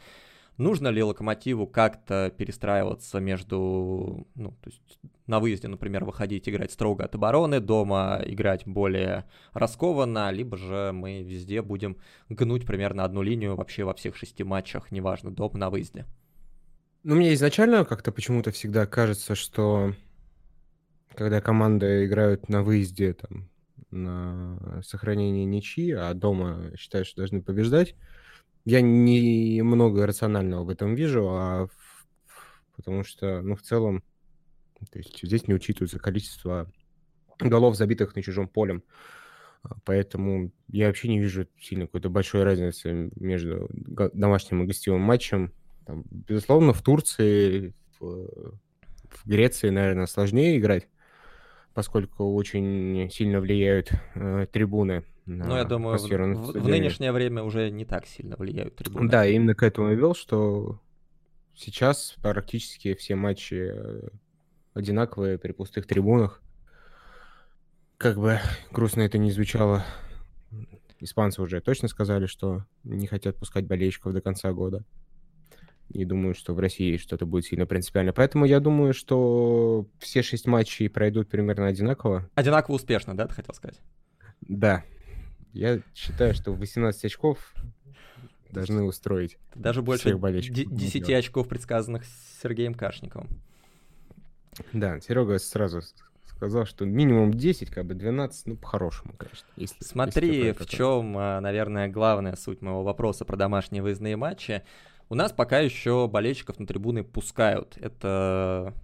Нужно ли локомотиву как-то перестраиваться между, ну, то есть на выезде, например, выходить играть строго от обороны, дома играть более раскованно, либо же мы везде будем гнуть примерно одну линию вообще во всех шести матчах, неважно, дома, на выезде? Ну, мне изначально как-то почему-то всегда кажется, что когда команды играют на выезде, там, на сохранение ничьи, а дома считают, что должны побеждать, я не много рационального в этом вижу, а потому что, ну, в целом, то есть здесь не учитывается количество голов, забитых на чужом полем. А, поэтому я вообще не вижу сильно какой-то большой разницы между домашним и гостевым матчем. Там, безусловно, в Турции, в, в Греции, наверное, сложнее играть, поскольку очень сильно влияют э, трибуны ну, я думаю, в, в, в нынешнее время уже не так сильно влияют трибуны. Да, именно к этому я вел, что сейчас практически все матчи одинаковые при пустых трибунах. Как бы грустно это не звучало, испанцы уже точно сказали, что не хотят пускать болельщиков до конца года. Не думаю, что в России что-то будет сильно принципиально. Поэтому я думаю, что все шесть матчей пройдут примерно одинаково. Одинаково успешно, да, ты хотел сказать? Да, я считаю, что 18 очков должны устроить. Даже больше 10 очков, предсказанных Сергеем Кашниковым. Да, Серега сразу сказал, что минимум 10, как бы 12, ну, по-хорошему, конечно. Если, Смотри, если в чем, а, наверное, главная суть моего вопроса про домашние выездные матчи. У нас пока еще болельщиков на трибуны пускают. Это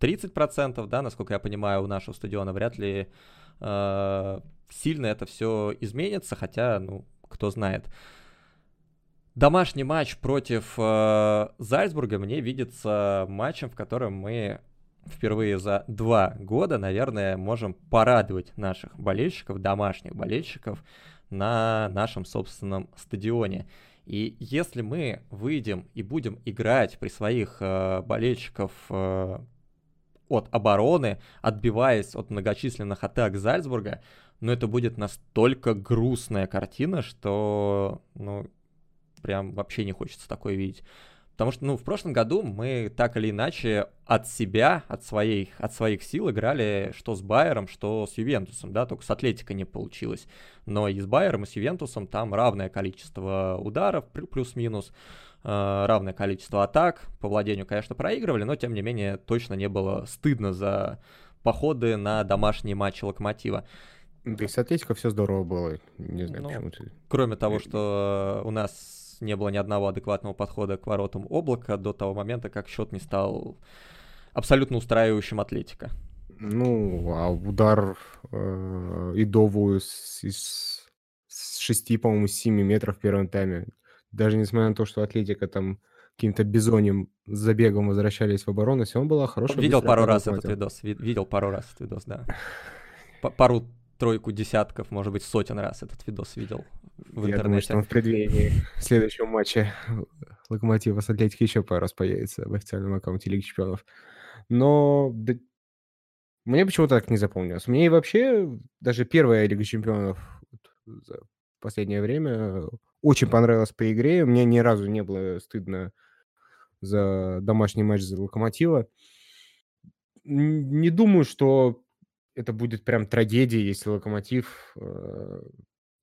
30%, да, насколько я понимаю, у нашего стадиона вряд ли э, сильно это все изменится, хотя, ну, кто знает. Домашний матч против э, Зальцбурга мне видится матчем, в котором мы впервые за два года, наверное, можем порадовать наших болельщиков, домашних болельщиков на нашем собственном стадионе. И если мы выйдем и будем играть при своих э, болельщиков э, от обороны, отбиваясь от многочисленных атак Зальцбурга, но это будет настолько грустная картина, что, ну, прям вообще не хочется такое видеть. Потому что, ну, в прошлом году мы так или иначе от себя, от своих, от своих сил играли что с Байером, что с Ювентусом, да, только с Атлетикой не получилось. Но и с Байером, и с Ювентусом там равное количество ударов, плюс-минус, э, равное количество атак. По владению, конечно, проигрывали, но, тем не менее, точно не было стыдно за походы на домашние матчи Локомотива. Да и с Атлетико все здорово было. Не знаю, ну, почему ты... Кроме того, что у нас не было ни одного адекватного подхода к воротам облака до того момента, как счет не стал абсолютно устраивающим Атлетика. Ну, а удар э, Идову с, из, с 6, по-моему, 7 метров в первом тайме. Даже несмотря на то, что Атлетика там каким-то бизонем забегом возвращались в оборону, все равно была хорошая. Видел пару раз этот видос, видел пару раз этот видос, да. Пару тройку десятков, может быть, сотен раз этот видос видел в Я интернете. Думаю, что он в преддверии следующего матча Локомотива с Атлетики еще пару раз появится в официальном аккаунте Лиги Чемпионов. Но да, мне почему-то так не запомнилось. Мне и вообще даже первая Лига Чемпионов за последнее время очень понравилась по игре. Мне ни разу не было стыдно за домашний матч за Локомотива. Не думаю, что это будет прям трагедия, если Локомотив э,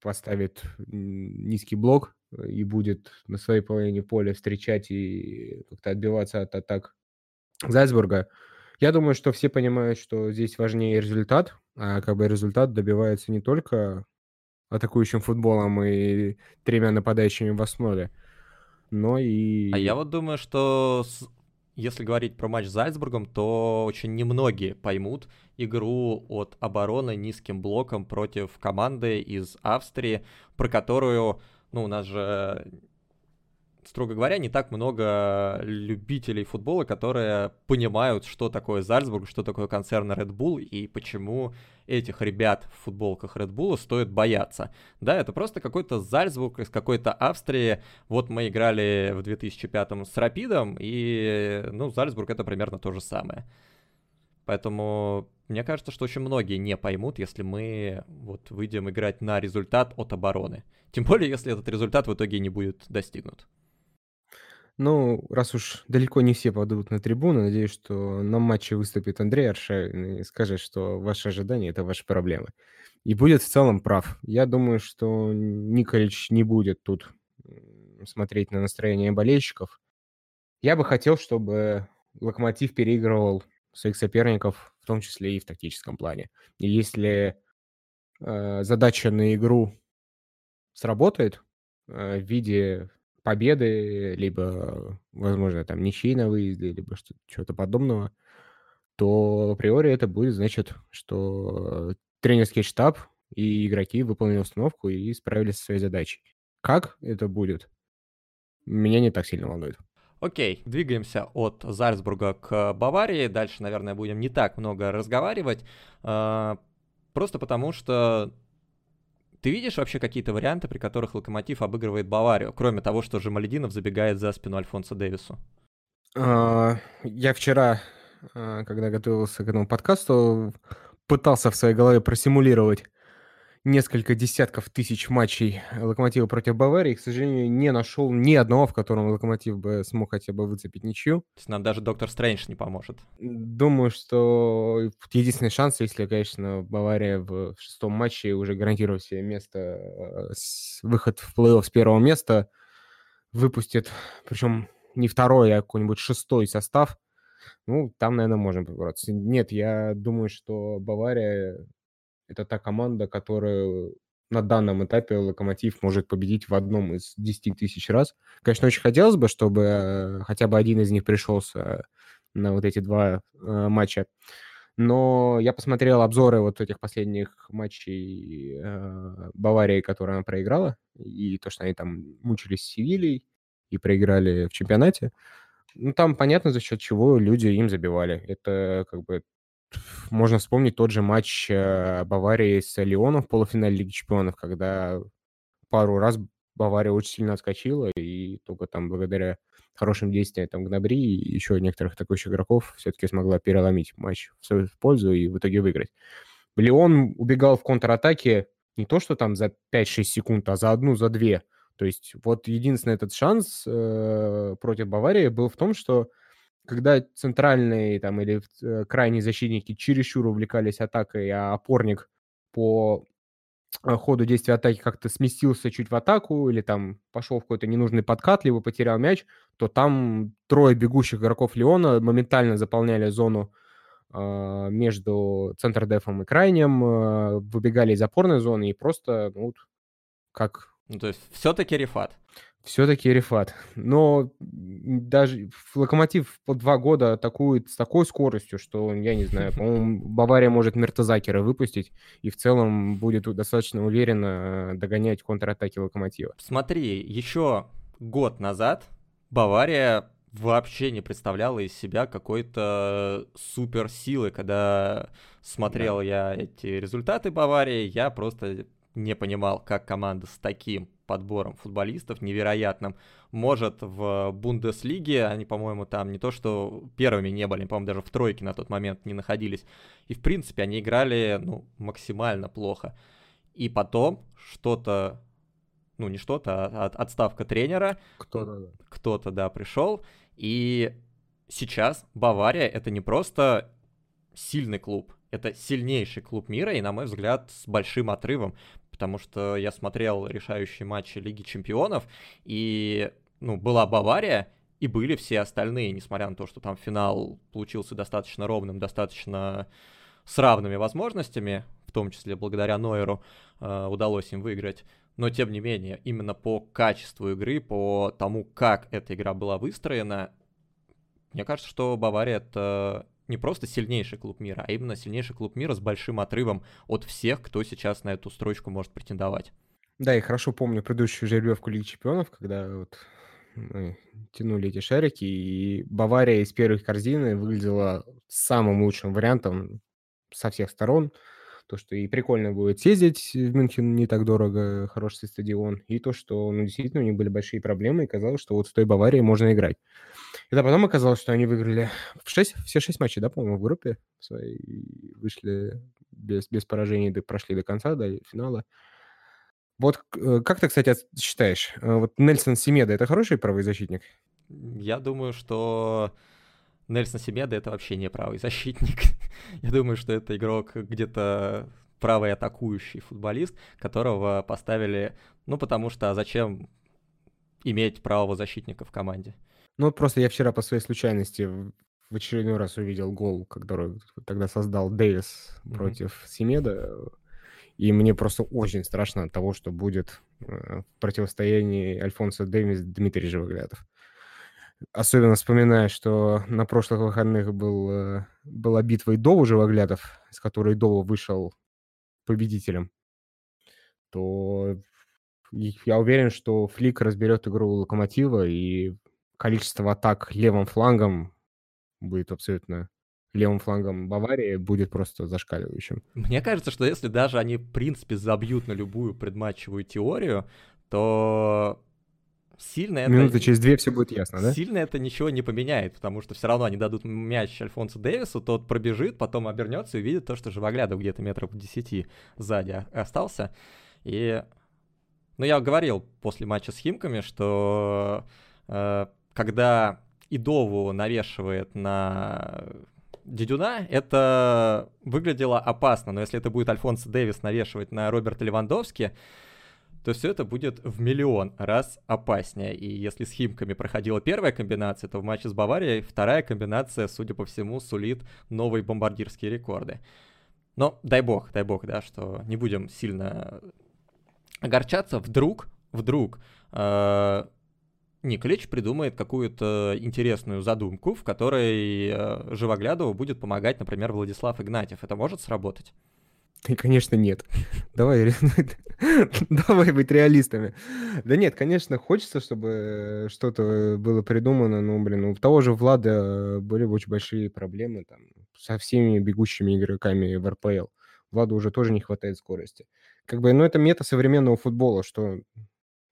поставит низкий блок и будет на своей половине поля встречать и как-то отбиваться от атак Зальцбурга. Я думаю, что все понимают, что здесь важнее результат, а как бы результат добивается не только атакующим футболом и тремя нападающими в основе, но и... А я вот думаю, что если говорить про матч с Зальцбургом, то очень немногие поймут игру от обороны низким блоком против команды из Австрии, про которую, ну, у нас же строго говоря, не так много любителей футбола, которые понимают, что такое Зальцбург, что такое концерн Red Bull и почему этих ребят в футболках Red Bull стоит бояться. Да, это просто какой-то Зальцбург из какой-то Австрии. Вот мы играли в 2005 с Рапидом, и, ну, Зальцбург это примерно то же самое. Поэтому мне кажется, что очень многие не поймут, если мы вот выйдем играть на результат от обороны. Тем более, если этот результат в итоге не будет достигнут. Ну, раз уж далеко не все падут на трибуну, надеюсь, что на матче выступит Андрей Аршавин и скажет, что ваши ожидания – это ваши проблемы. И будет в целом прав. Я думаю, что Николич не будет тут смотреть на настроение болельщиков. Я бы хотел, чтобы Локомотив переигрывал своих соперников, в том числе и в тактическом плане. И если э, задача на игру сработает э, в виде победы, либо, возможно, там ничьи на выезде, либо что-то подобного, то априори это будет значит, что тренерский штаб и игроки выполнили установку и справились со своей задачей. Как это будет, меня не так сильно волнует. Окей, двигаемся от Зальцбурга к Баварии. Дальше, наверное, будем не так много разговаривать. А, просто потому что ты видишь вообще какие-то варианты, при которых Локомотив обыгрывает Баварию, кроме того, что же Малединов забегает за спину Альфонса Дэвису? А, я вчера, а, когда готовился к этому подкасту, пытался в своей голове просимулировать несколько десятков тысяч матчей Локомотива против Баварии. К сожалению, не нашел ни одного, в котором Локомотив бы смог хотя бы выцепить ничью. То есть нам даже Доктор Стрэндж не поможет. Думаю, что единственный шанс, если, конечно, Бавария в шестом матче уже гарантирует себе место, э, выход в плей-офф с первого места, выпустит, причем не второй, а какой-нибудь шестой состав, ну, там, наверное, можем побороться. Нет, я думаю, что Бавария это та команда, которую на данном этапе Локомотив может победить в одном из 10 тысяч раз. Конечно, очень хотелось бы, чтобы э, хотя бы один из них пришелся на вот эти два э, матча. Но я посмотрел обзоры вот этих последних матчей э, Баварии, которые она проиграла, и то, что они там мучились с Севильей и проиграли в чемпионате. Ну, там понятно, за счет чего люди им забивали. Это как бы можно вспомнить тот же матч э, Баварии с Лионом в полуфинале Лиги Чемпионов, когда пару раз Бавария очень сильно отскочила, и только там благодаря хорошим действиям там Гнабри и еще некоторых атакующих игроков все-таки смогла переломить матч в свою пользу и в итоге выиграть. Леон убегал в контратаке не то, что там за 5-6 секунд, а за одну, за две. То есть вот единственный этот шанс э, против Баварии был в том, что когда центральные там или э, крайние защитники чересчур увлекались атакой, а опорник по э, ходу действия атаки как-то сместился чуть в атаку или там пошел в какой-то ненужный подкат, либо потерял мяч, то там трое бегущих игроков Леона моментально заполняли зону э, между центр-дефом и крайним, э, выбегали из опорной зоны и просто, ну, как... Ну, то есть все-таки рефат все-таки Рефат. Но даже Локомотив по два года атакует с такой скоростью, что, я не знаю, по-моему, Бавария может Мертазакера выпустить и в целом будет достаточно уверенно догонять контратаки Локомотива. Смотри, еще год назад Бавария вообще не представляла из себя какой-то суперсилы. Когда смотрел да. я эти результаты Баварии, я просто не понимал, как команда с таким подбором футболистов невероятным может в Бундеслиге, они, по-моему, там не то что первыми не были, по-моему, даже в тройке на тот момент не находились. И, в принципе, они играли, ну, максимально плохо. И потом что-то, ну, не что-то, а отставка тренера. Кто-то, да. Кто-то, да, пришел. И сейчас Бавария это не просто сильный клуб, это сильнейший клуб мира и, на мой взгляд, с большим отрывом потому что я смотрел решающие матчи Лиги Чемпионов, и, ну, была Бавария, и были все остальные, несмотря на то, что там финал получился достаточно ровным, достаточно с равными возможностями, в том числе благодаря Нойеру э, удалось им выиграть. Но, тем не менее, именно по качеству игры, по тому, как эта игра была выстроена, мне кажется, что Бавария это не просто сильнейший клуб мира, а именно сильнейший клуб мира с большим отрывом от всех, кто сейчас на эту строчку может претендовать. Да, я хорошо помню предыдущую жеребьевку Лиги Чемпионов, когда вот мы тянули эти шарики, и Бавария из первой корзины выглядела самым лучшим вариантом со всех сторон. То, что и прикольно будет съездить в Мюнхен, не так дорого, хороший стадион, и то, что ну, действительно у них были большие проблемы, и казалось, что вот с той Баварией можно играть. И да, потом оказалось, что они выиграли в 6, все шесть матчей, да, по-моему, в группе своей, вышли без, без поражений, прошли до конца, до финала. Вот э, как ты, кстати, считаешь, э, вот Нельсон Семеда это хороший правый защитник? Я думаю, что Нельсон Семеда это вообще не правый защитник. Я думаю, что это игрок где-то правый атакующий футболист, которого поставили, ну, потому что а зачем иметь правого защитника в команде? Ну, просто я вчера по своей случайности в очередной раз увидел гол, который тогда создал Дэвис mm-hmm. против Семеда. И мне просто очень страшно от того, что будет э, в противостоянии Альфонсо Дэвис Дмитрий Живоглядов. Особенно вспоминая, что на прошлых выходных был, э, была битва Идову Живоглядов, с которой Идова вышел победителем, то я уверен, что Флик разберет игру Локомотива, и количество атак левым флангом будет абсолютно левым флангом Баварии будет просто зашкаливающим. Мне кажется, что если даже они, в принципе, забьют на любую предматчевую теорию, то сильно это... Минуты через две все будет ясно, да? Сильно это ничего не поменяет, потому что все равно они дадут мяч Альфонсу Дэвису, тот пробежит, потом обернется и увидит то, что Живоглядов где-то метров 10 сзади остался. И... Ну, я говорил после матча с Химками, что э, когда Идову навешивает на Дедюна, это выглядело опасно, но если это будет Альфонсо Дэвис навешивать на Роберта Левандовски, то все это будет в миллион раз опаснее. И если с Химками проходила первая комбинация, то в матче с Баварией вторая комбинация, судя по всему, сулит новые бомбардирские рекорды. Но дай бог, дай бог, да, что не будем сильно огорчаться. Вдруг, вдруг э, придумает какую-то интересную задумку, в которой э, Живоглядову будет помогать, например, Владислав Игнатьев. Это может сработать? И, конечно, нет. Давай, давай быть реалистами. Да нет, конечно, хочется, чтобы что-то было придумано, но, блин, у того же Влада были очень большие проблемы там со всеми бегущими игроками в РПЛ. Владу уже тоже не хватает скорости. Как бы, ну, это мета современного футбола, что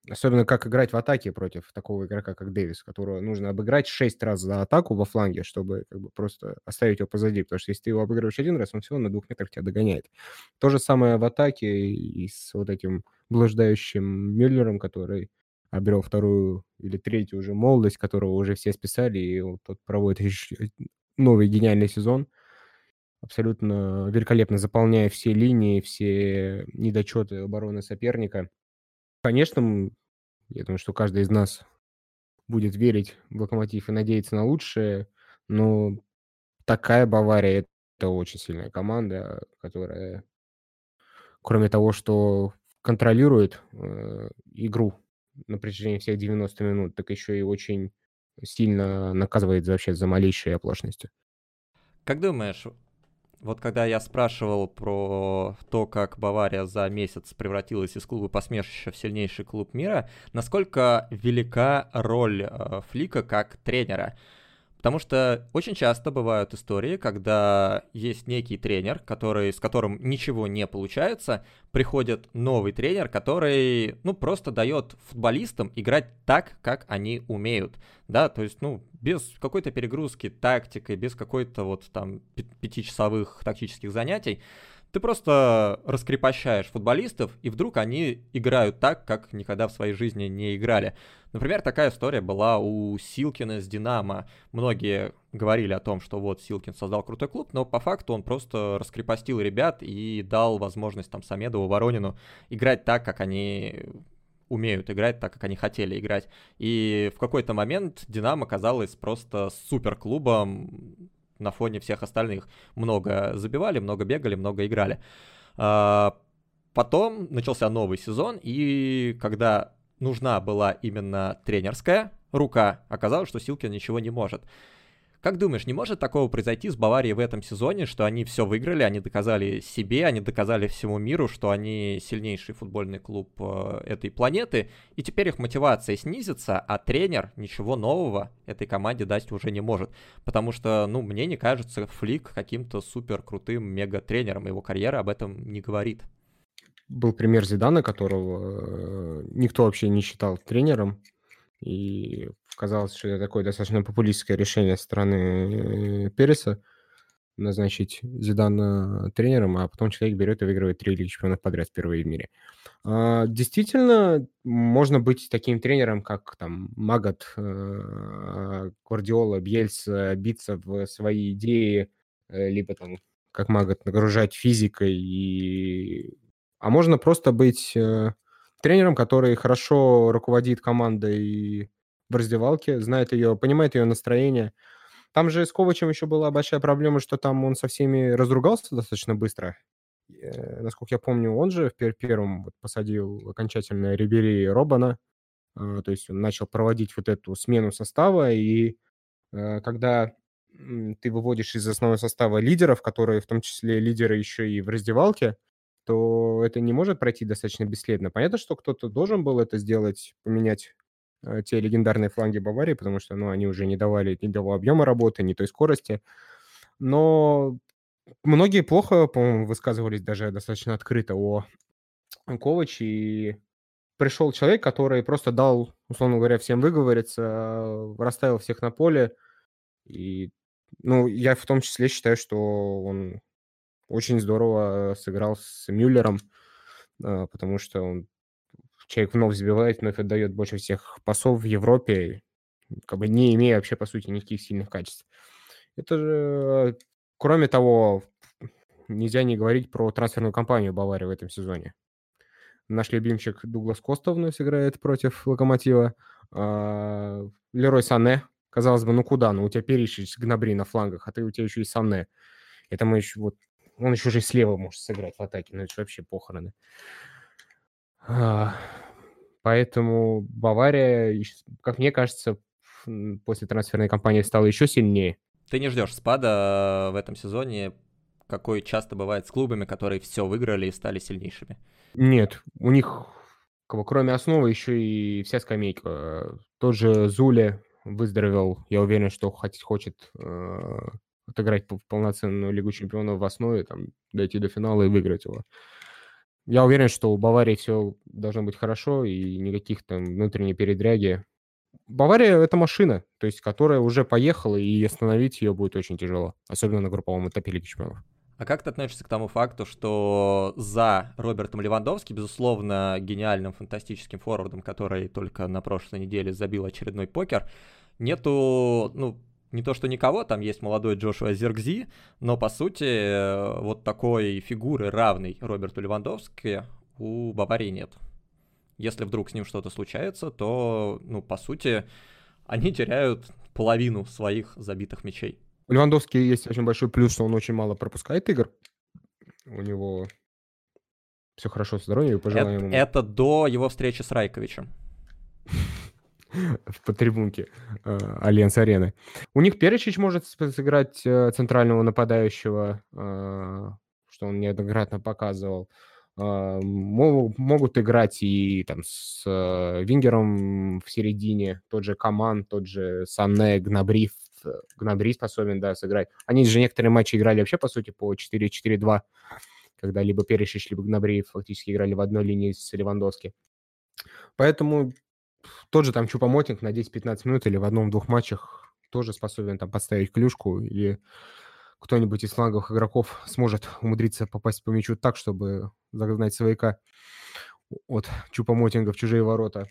Особенно как играть в атаке против такого игрока, как Дэвис, которого нужно обыграть 6 раз за атаку во фланге, чтобы как бы просто оставить его позади. Потому что если ты его обыгрываешь один раз, он всего на двух метрах тебя догоняет. То же самое в атаке и с вот этим блуждающим Мюллером, который обрел вторую или третью уже молодость, которого уже все списали, и вот тот проводит новый гениальный сезон, абсолютно великолепно заполняя все линии, все недочеты обороны соперника – Конечно, я думаю, что каждый из нас будет верить в «Локомотив» и надеяться на лучшее, но такая Бавария– это очень сильная команда, которая, кроме того, что контролирует э, игру на протяжении всех 90 минут, так еще и очень сильно наказывает вообще за малейшие оплошности. Как думаешь, вот когда я спрашивал про то, как Бавария за месяц превратилась из клуба посмешища в сильнейший клуб мира, насколько велика роль э, Флика как тренера? Потому что очень часто бывают истории, когда есть некий тренер, который, с которым ничего не получается, приходит новый тренер, который, ну, просто дает футболистам играть так, как они умеют, да, то есть, ну, без какой-то перегрузки тактикой, без какой-то вот там пятичасовых тактических занятий, ты просто раскрепощаешь футболистов, и вдруг они играют так, как никогда в своей жизни не играли. Например, такая история была у Силкина с Динамо. Многие говорили о том, что вот Силкин создал крутой клуб, но по факту он просто раскрепостил ребят и дал возможность там Самедову, Воронину играть так, как они умеют играть так, как они хотели играть. И в какой-то момент Динамо казалось просто суперклубом, на фоне всех остальных. Много забивали, много бегали, много играли. А, потом начался новый сезон, и когда нужна была именно тренерская рука, оказалось, что Силкин ничего не может. Как думаешь, не может такого произойти с Баварией в этом сезоне, что они все выиграли, они доказали себе, они доказали всему миру, что они сильнейший футбольный клуб э, этой планеты, и теперь их мотивация снизится, а тренер ничего нового этой команде дать уже не может. Потому что, ну, мне не кажется Флик каким-то супер крутым мега-тренером, его карьера об этом не говорит. Был пример Зидана, которого э, никто вообще не считал тренером, и казалось, что это такое достаточно популистское решение стороны э, Переса назначить Зидана тренером, а потом человек берет и выигрывает три Лиги Чемпионов подряд впервые в мире. А, действительно, можно быть таким тренером, как там Магат, э, Гвардиола, Бьельс, биться в свои идеи, э, либо там, как Магат, нагружать физикой и а можно просто быть э, тренером, который хорошо руководит командой в раздевалке, знает ее, понимает ее настроение. Там же с Ковачем еще была большая проблема, что там он со всеми разругался достаточно быстро. Э, насколько я помню, он же в пер- первом посадил окончательно Рибери и Робана. Э, то есть он начал проводить вот эту смену состава, и э, когда ты выводишь из основного состава лидеров, которые в том числе лидеры еще и в раздевалке, то это не может пройти достаточно бесследно. Понятно, что кто-то должен был это сделать, поменять э, те легендарные фланги Баварии, потому что ну, они уже не давали ни того объема работы, ни той скорости. Но многие плохо, по-моему, высказывались даже достаточно открыто о Коваче, и пришел человек, который просто дал, условно говоря, всем выговориться, расставил всех на поле, и ну, я в том числе считаю, что он очень здорово сыграл с Мюллером, а, потому что он человек вновь забивает, вновь отдает больше всех пасов в Европе, как бы не имея вообще, по сути, никаких сильных качеств. Это же, кроме того, нельзя не говорить про трансферную кампанию Баварии в этом сезоне. Наш любимчик Дуглас Коста вновь играет против Локомотива. А, Лерой Сане. Казалось бы, ну куда? Ну у тебя Перишич, Гнабри на флангах, а ты у тебя еще и Сане. Это мы еще вот он еще же слева может сыграть в атаке, но это вообще похороны. А, поэтому Бавария, как мне кажется, после трансферной кампании стала еще сильнее. Ты не ждешь спада в этом сезоне, какой часто бывает с клубами, которые все выиграли и стали сильнейшими? Нет, у них, кроме основы, еще и вся скамейка. Тот же Зуле выздоровел, я уверен, что хочет э, отыграть полноценную Лигу Чемпионов в основе, там, дойти до финала и выиграть его. Я уверен, что у Баварии все должно быть хорошо и никаких там внутренней передряги. Бавария – это машина, то есть которая уже поехала, и остановить ее будет очень тяжело, особенно на групповом этапе Лиги Чемпионов. А как ты относишься к тому факту, что за Робертом Левандовски, безусловно, гениальным фантастическим форвардом, который только на прошлой неделе забил очередной покер, нету, ну, не то что никого, там есть молодой Джошуа Зергзи, но по сути э, вот такой фигуры равной Роберту Левандовски у Баварии нет. Если вдруг с ним что-то случается, то, ну, по сути, они теряют половину своих забитых мячей. У Левандовски есть очень большой плюс, что он очень мало пропускает игр. У него все хорошо с здоровьем, пожелаем это, ему. Это до его встречи с Райковичем. В трибунке э, Альянц Арены. У них Перечич может сыграть э, центрального нападающего, э, что он неоднократно показывал. Могут играть и там с вингером в середине, тот же Каман, тот же Сане, Гнабри, Гнабри способен, да, сыграть. Они же некоторые матчи играли вообще, по сути, по 4-4-2, когда либо Перешич, либо Гнабри фактически играли в одной линии с Левандовски. Поэтому тот же там Чупомотинг на 10-15 минут или в одном-двух матчах тоже способен там подставить клюшку, или кто-нибудь из фланговых игроков сможет умудриться попасть по мячу так, чтобы загнать свояка от Чупомотинга в чужие ворота.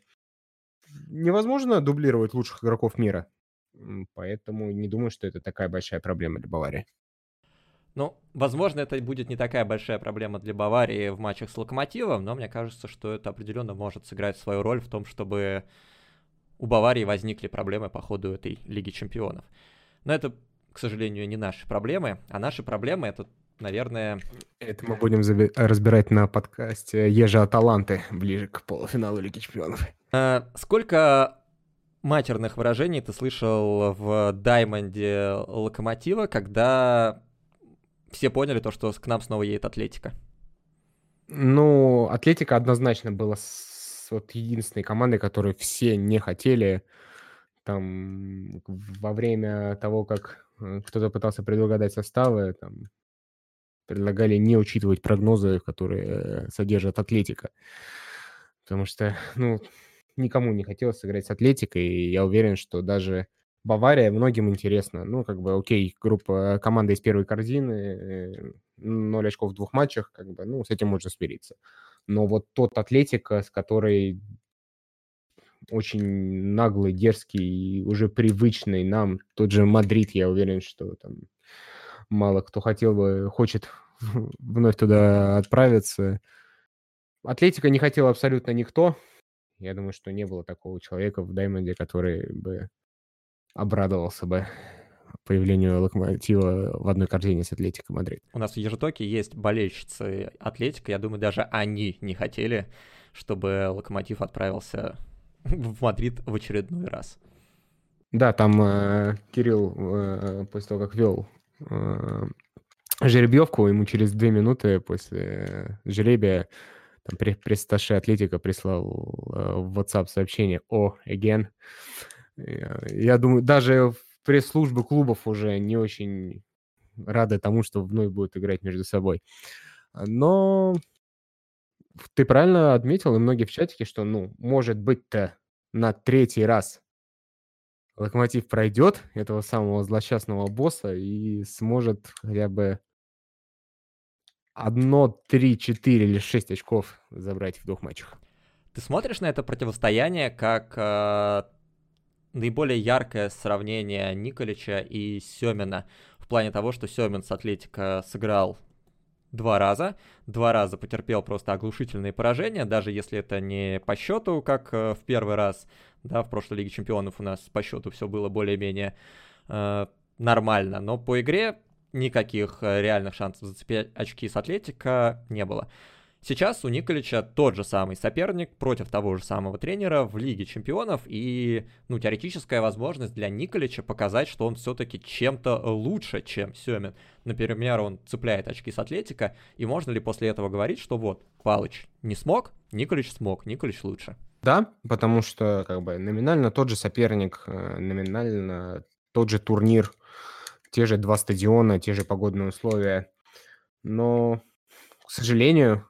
Невозможно дублировать лучших игроков мира, поэтому не думаю, что это такая большая проблема для Баварии. Ну, возможно, это будет не такая большая проблема для Баварии в матчах с Локомотивом, но мне кажется, что это определенно может сыграть свою роль в том, чтобы у Баварии возникли проблемы по ходу этой Лиги Чемпионов. Но это, к сожалению, не наши проблемы, а наши проблемы это, наверное... Это мы будем разбирать на подкасте Ежа Аталанты ближе к полуфиналу Лиги Чемпионов. А, сколько матерных выражений ты слышал в Даймонде Локомотива, когда все поняли то, что к нам снова едет Атлетика? Ну, Атлетика однозначно была с, вот единственной командой, которую все не хотели. Там во время того, как э, кто-то пытался предугадать составы, там предлагали не учитывать прогнозы, которые содержат Атлетика. Потому что, ну, никому не хотелось сыграть с Атлетикой, и я уверен, что даже Бавария многим интересно. Ну, как бы, окей, группа, команда из первой корзины, 0 очков в двух матчах, как бы, ну, с этим можно смириться. Но вот тот Атлетика, с которой очень наглый, дерзкий и уже привычный нам, тот же Мадрид, я уверен, что там мало кто хотел бы, хочет вновь туда отправиться. Атлетика не хотел абсолютно никто, я думаю, что не было такого человека в Даймонде, который бы обрадовался бы появлению Локомотива в одной корзине с Атлетико Мадрид. У нас в Ежетоке есть болельщицы Атлетика. Я думаю, даже они не хотели, чтобы Локомотив отправился в Мадрид в очередной раз. Да, там э, Кирилл э, после того, как вел э, жеребьевку, ему через две минуты после жребия там пресс-сташе Атлетика прислал э, в WhatsApp сообщение «О, again». Я думаю, даже пресс-службы клубов уже не очень рады тому, что вновь будут играть между собой. Но ты правильно отметил, и многие в чатике, что, ну, может быть-то на третий раз Локомотив пройдет этого самого злосчастного босса и сможет хотя бы одно, три, четыре или шесть очков забрать в двух матчах. Ты смотришь на это противостояние как э, наиболее яркое сравнение Николича и Семина в плане того, что Семин с Атлетика сыграл два раза, два раза потерпел просто оглушительные поражения, даже если это не по счету, как э, в первый раз, да, в прошлой Лиге Чемпионов у нас по счету все было более-менее э, нормально, но по игре никаких э, реальных шансов зацепить очки с Атлетика не было. Сейчас у Николича тот же самый соперник против того же самого тренера в Лиге Чемпионов и, ну, теоретическая возможность для Николича показать, что он все-таки чем-то лучше, чем Семин. Например, он цепляет очки с Атлетика, и можно ли после этого говорить, что вот, Палыч не смог, Николич смог, Николич лучше? Да, потому что, как бы, номинально тот же соперник, э, номинально тот же турнир, те же два стадиона, те же погодные условия. Но, к сожалению,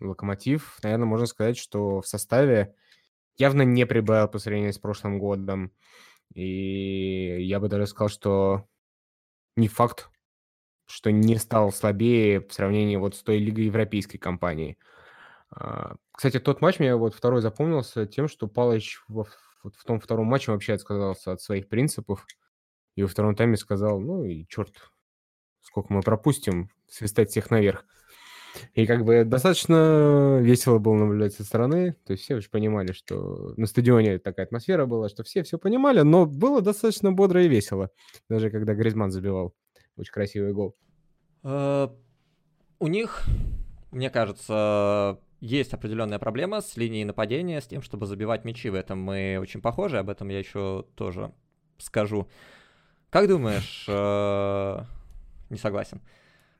Локомотив, наверное, можно сказать, что в составе явно не прибавил по сравнению с прошлым годом. И я бы даже сказал, что не факт, что не стал слабее в сравнении вот с той Лигой Европейской компании. А, кстати, тот матч мне вот второй запомнился тем, что Палыч в, вот в том втором матче вообще отказался от своих принципов. И во втором тайме сказал, ну и черт, сколько мы пропустим, свистать всех наверх. И как бы достаточно весело было наблюдать со стороны. То есть все уже понимали, что на стадионе такая атмосфера была, что все все понимали, но было достаточно бодро и весело. Даже когда Гризман забивал очень красивый гол. Э, у них, мне кажется, есть определенная проблема с линией нападения, с тем, чтобы забивать мячи. В этом мы очень похожи, об этом я еще тоже скажу. Как думаешь, э, не согласен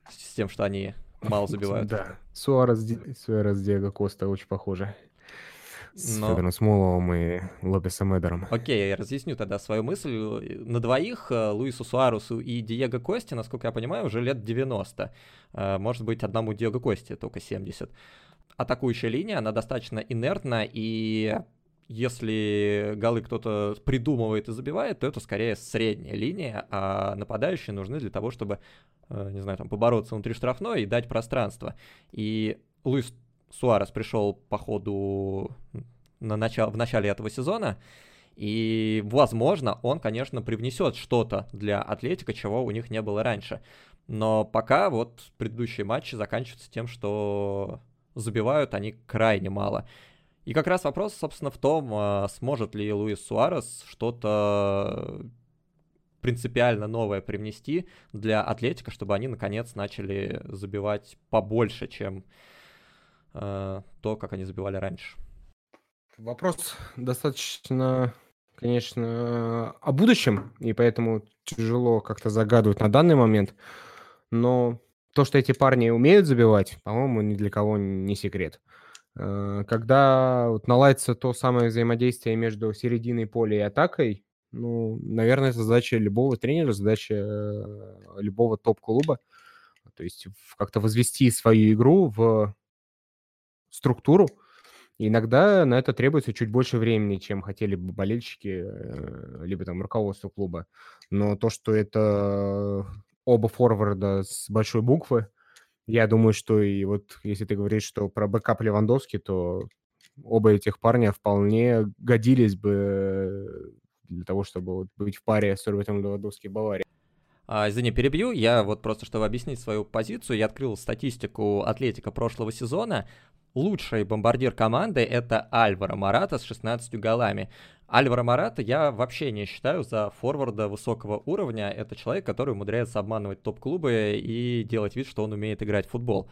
с тем, что они мало забивают. Да. Суарес, Суарес Диего Коста очень похожи. С Но... Федором Смоловым и Лопесом Эдером. Окей, я разъясню тогда свою мысль. На двоих, э, Луису Суарусу и Диего Косте, насколько я понимаю, уже лет 90. Э, может быть, одному Диего Косте только 70. Атакующая линия, она достаточно инертна, и если голы кто-то придумывает и забивает, то это скорее средняя линия, а нападающие нужны для того, чтобы, э, не знаю, там, побороться внутри штрафной и дать пространство. И Луис Суарес пришел по ходу на начало, в начале этого сезона, и, возможно, он, конечно, привнесет что-то для Атлетика, чего у них не было раньше. Но пока вот предыдущие матчи заканчиваются тем, что забивают они крайне мало. И как раз вопрос, собственно, в том, а, сможет ли Луис Суарес что-то принципиально новое привнести для Атлетика, чтобы они наконец начали забивать побольше, чем э, то, как они забивали раньше. Вопрос достаточно конечно, о будущем, и поэтому тяжело как-то загадывать на данный момент. Но то, что эти парни умеют забивать, по-моему, ни для кого не секрет. Э, когда вот наладится то самое взаимодействие между серединой поля и атакой, ну, наверное, это задача любого тренера, задача э, любого топ-клуба. То есть как-то возвести свою игру в структуру. И иногда на это требуется чуть больше времени, чем хотели бы болельщики, э, либо там руководство клуба. Но то, что это оба форварда с большой буквы, я думаю, что и вот если ты говоришь, что про бэкап Левандовский, то оба этих парня вполне годились бы для того, чтобы быть в паре с Робертом Левандовским в Баварии. А, извини, перебью. Я вот просто, чтобы объяснить свою позицию, я открыл статистику Атлетика прошлого сезона. Лучший бомбардир команды — это Альваро Марата с 16 голами. Альваро Марата я вообще не считаю за форварда высокого уровня. Это человек, который умудряется обманывать топ-клубы и делать вид, что он умеет играть в футбол.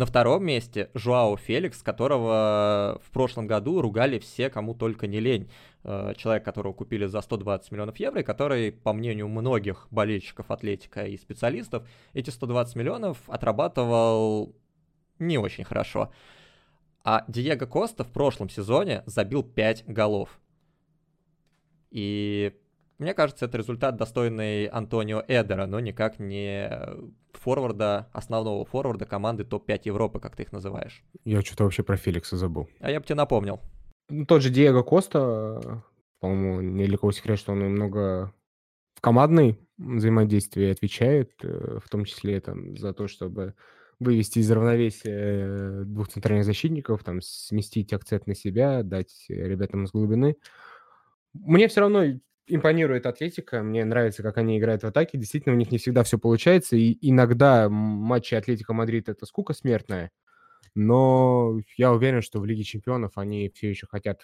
На втором месте Жуао Феликс, которого в прошлом году ругали все, кому только не лень. Э, человек, которого купили за 120 миллионов евро, и который, по мнению многих болельщиков Атлетика и специалистов, эти 120 миллионов отрабатывал не очень хорошо. А Диего Коста в прошлом сезоне забил 5 голов. И мне кажется, это результат достойный Антонио Эдера, но никак не форварда, основного форварда команды топ-5 Европы, как ты их называешь. Я что-то вообще про Феликса забыл. А я бы тебе напомнил. Ну, тот же Диего Коста, по-моему, не для кого секрет, что он немного в командной взаимодействии отвечает, э, в том числе там, за то, чтобы вывести из равновесия э, двух центральных защитников, там, сместить акцент на себя, дать ребятам с глубины. Мне все равно импонирует Атлетика, мне нравится, как они играют в атаке. Действительно, у них не всегда все получается, и иногда матчи Атлетика Мадрид это скука смертная, но я уверен, что в Лиге Чемпионов они все еще хотят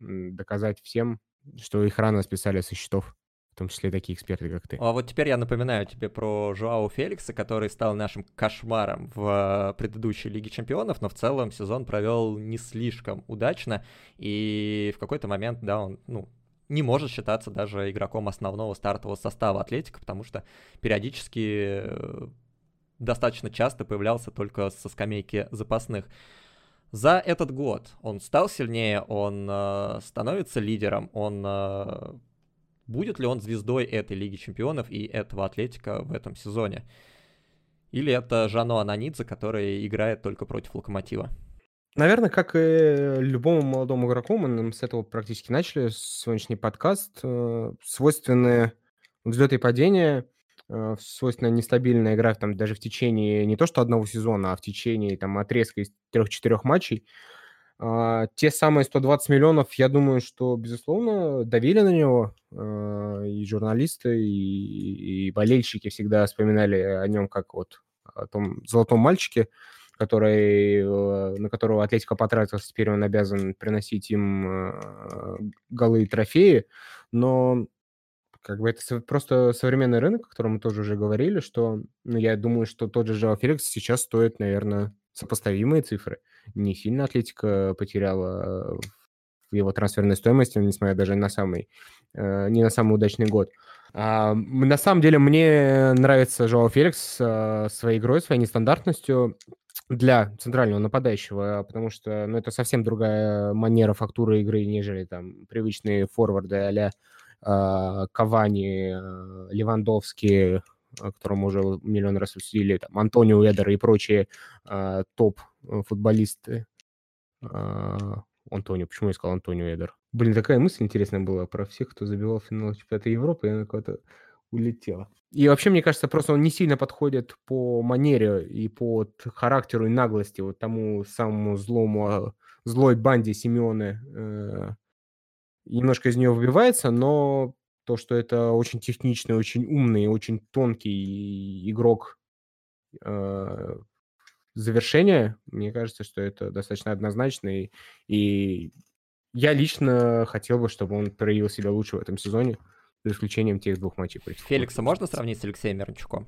доказать всем, что их рано списали со счетов в том числе такие эксперты, как ты. А вот теперь я напоминаю тебе про Жуау Феликса, который стал нашим кошмаром в предыдущей Лиге Чемпионов, но в целом сезон провел не слишком удачно, и в какой-то момент, да, он, ну, не может считаться даже игроком основного стартового состава Атлетика, потому что периодически э, достаточно часто появлялся только со скамейки запасных. За этот год он стал сильнее, он э, становится лидером, он э, будет ли он звездой этой Лиги Чемпионов и этого Атлетика в этом сезоне? Или это Жано Ананидзе, который играет только против Локомотива? Наверное, как и любому молодому игроку, мы с этого практически начали сегодняшний подкаст. Э, свойственные взлеты и падения, э, свойственная нестабильная игра там, даже в течение не то что одного сезона, а в течение там, отрезка из трех-четырех матчей. А, те самые 120 миллионов, я думаю, что, безусловно, давили на него. А, и журналисты, и, и болельщики всегда вспоминали о нем как вот о том золотом мальчике, который, э, на которого Атлетика потратился, теперь он обязан приносить им э, голы и трофеи, но как бы это просто современный рынок, о котором мы тоже уже говорили, что ну, я думаю, что тот же Жао Феликс сейчас стоит, наверное, сопоставимые цифры. Не сильно Атлетика потеряла в его трансферной стоимости, несмотря даже на самый, э, не на самый удачный год. А, на самом деле мне нравится Жоао Феликс своей игрой, своей нестандартностью для центрального нападающего, потому что ну, это совсем другая манера фактуры игры, нежели там привычные форварды а-ля э, Кавани, э, Левандовский, о котором уже миллион раз усилили, там, Антонио Эдер и прочие э, топ-футболисты. Э, Антонио, почему я сказал Антонио Эдер? Блин, такая мысль интересная была про всех, кто забивал финал чемпионата Европы, и она куда-то улетела. И вообще, мне кажется, просто он не сильно подходит по манере и по характеру и наглости вот тому самому злому, а, злой банде Симеоне. Э, немножко из нее выбивается, но то, что это очень техничный, очень умный, очень тонкий игрок э, завершения, мне кажется, что это достаточно однозначно. И я лично хотел бы, чтобы он проявил себя лучше в этом сезоне за исключением тех двух матчей против. Феликса можно сравнить с Алексеем Мирончуком?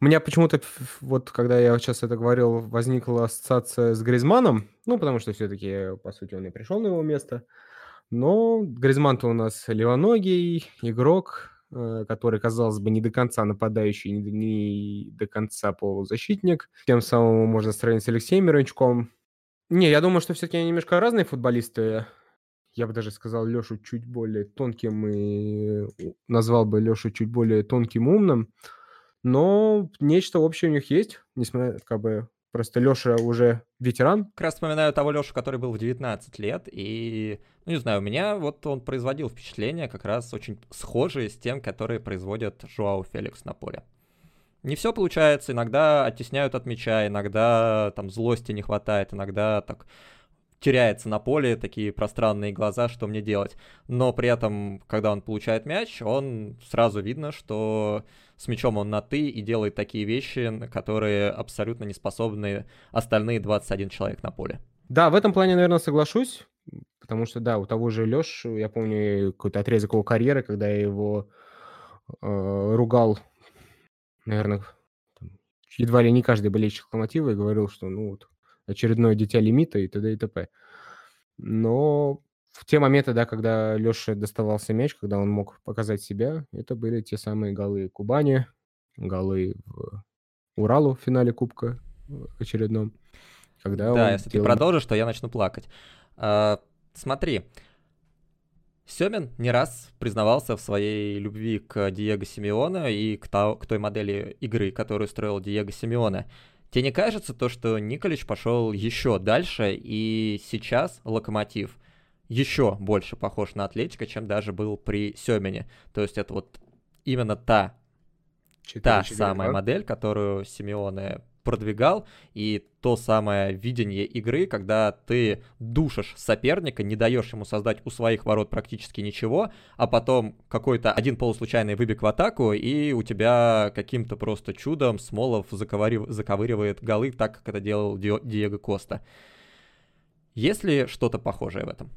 У меня почему-то, вот когда я сейчас это говорил, возникла ассоциация с Гризманом, ну, потому что все-таки, по сути, он и пришел на его место. Но Гризман-то у нас левоногий игрок, э, который, казалось бы, не до конца нападающий, не, не до конца полузащитник. Тем самым можно сравнить с Алексеем Мирончуком. Не, я думаю, что все-таки они немножко разные футболисты. Я бы даже сказал Лешу чуть более тонким и назвал бы Лешу чуть более тонким умным. Но нечто общее у них есть, несмотря как бы Просто Леша уже ветеран. Как раз вспоминаю того Лешу, который был в 19 лет, и, ну не знаю, у меня вот он производил впечатление как раз очень схожие с тем, которые производят Жуау Феликс на поле. Не все получается, иногда оттесняют от мяча, иногда там злости не хватает, иногда так теряется на поле, такие пространные глаза, что мне делать. Но при этом, когда он получает мяч, он сразу видно, что с мячом он на «ты» и делает такие вещи, которые абсолютно не способны остальные 21 человек на поле. Да, в этом плане, наверное, соглашусь, потому что, да, у того же Лёш, я помню какой-то отрезок его карьеры, когда я его э, ругал, наверное, едва ли не каждый болельщик Локомотива и говорил, что, ну, вот, очередное дитя лимита и т.д. и т.п. Но в те моменты, да, когда Леша доставался мяч, когда он мог показать себя, это были те самые голы Кубани, голы в Уралу в финале Кубка очередном. Когда да, если делал... ты продолжишь, то я начну плакать. А, смотри, Семин не раз признавался в своей любви к Диего Симеона и к, то, к той модели игры, которую строил Диего Симеона. Тебе не кажется то, что Николич пошел еще дальше, и сейчас Локомотив – еще больше похож на Атлетика, чем даже был при Семене. То есть это вот именно та, 4, та 4, самая 2. модель, которую Симеоне продвигал, и то самое видение игры, когда ты душишь соперника, не даешь ему создать у своих ворот практически ничего, а потом какой-то один полуслучайный выбег в атаку, и у тебя каким-то просто чудом Смолов заковырив... заковыривает голы так, как это делал Ди... Диего Коста. Есть ли что-то похожее в этом?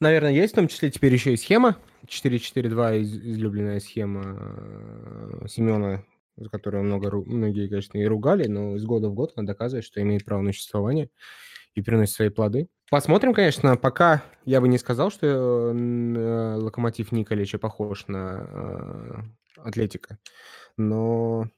Наверное, есть, в том числе теперь еще и схема. 4-4-2, излюбленная схема э, Семена, за которую много, многие, конечно, и ругали, но из года в год она доказывает, что имеет право на существование и приносит свои плоды. Посмотрим, конечно. Пока я бы не сказал, что э, Локомотив Николича похож на э, Атлетика. Но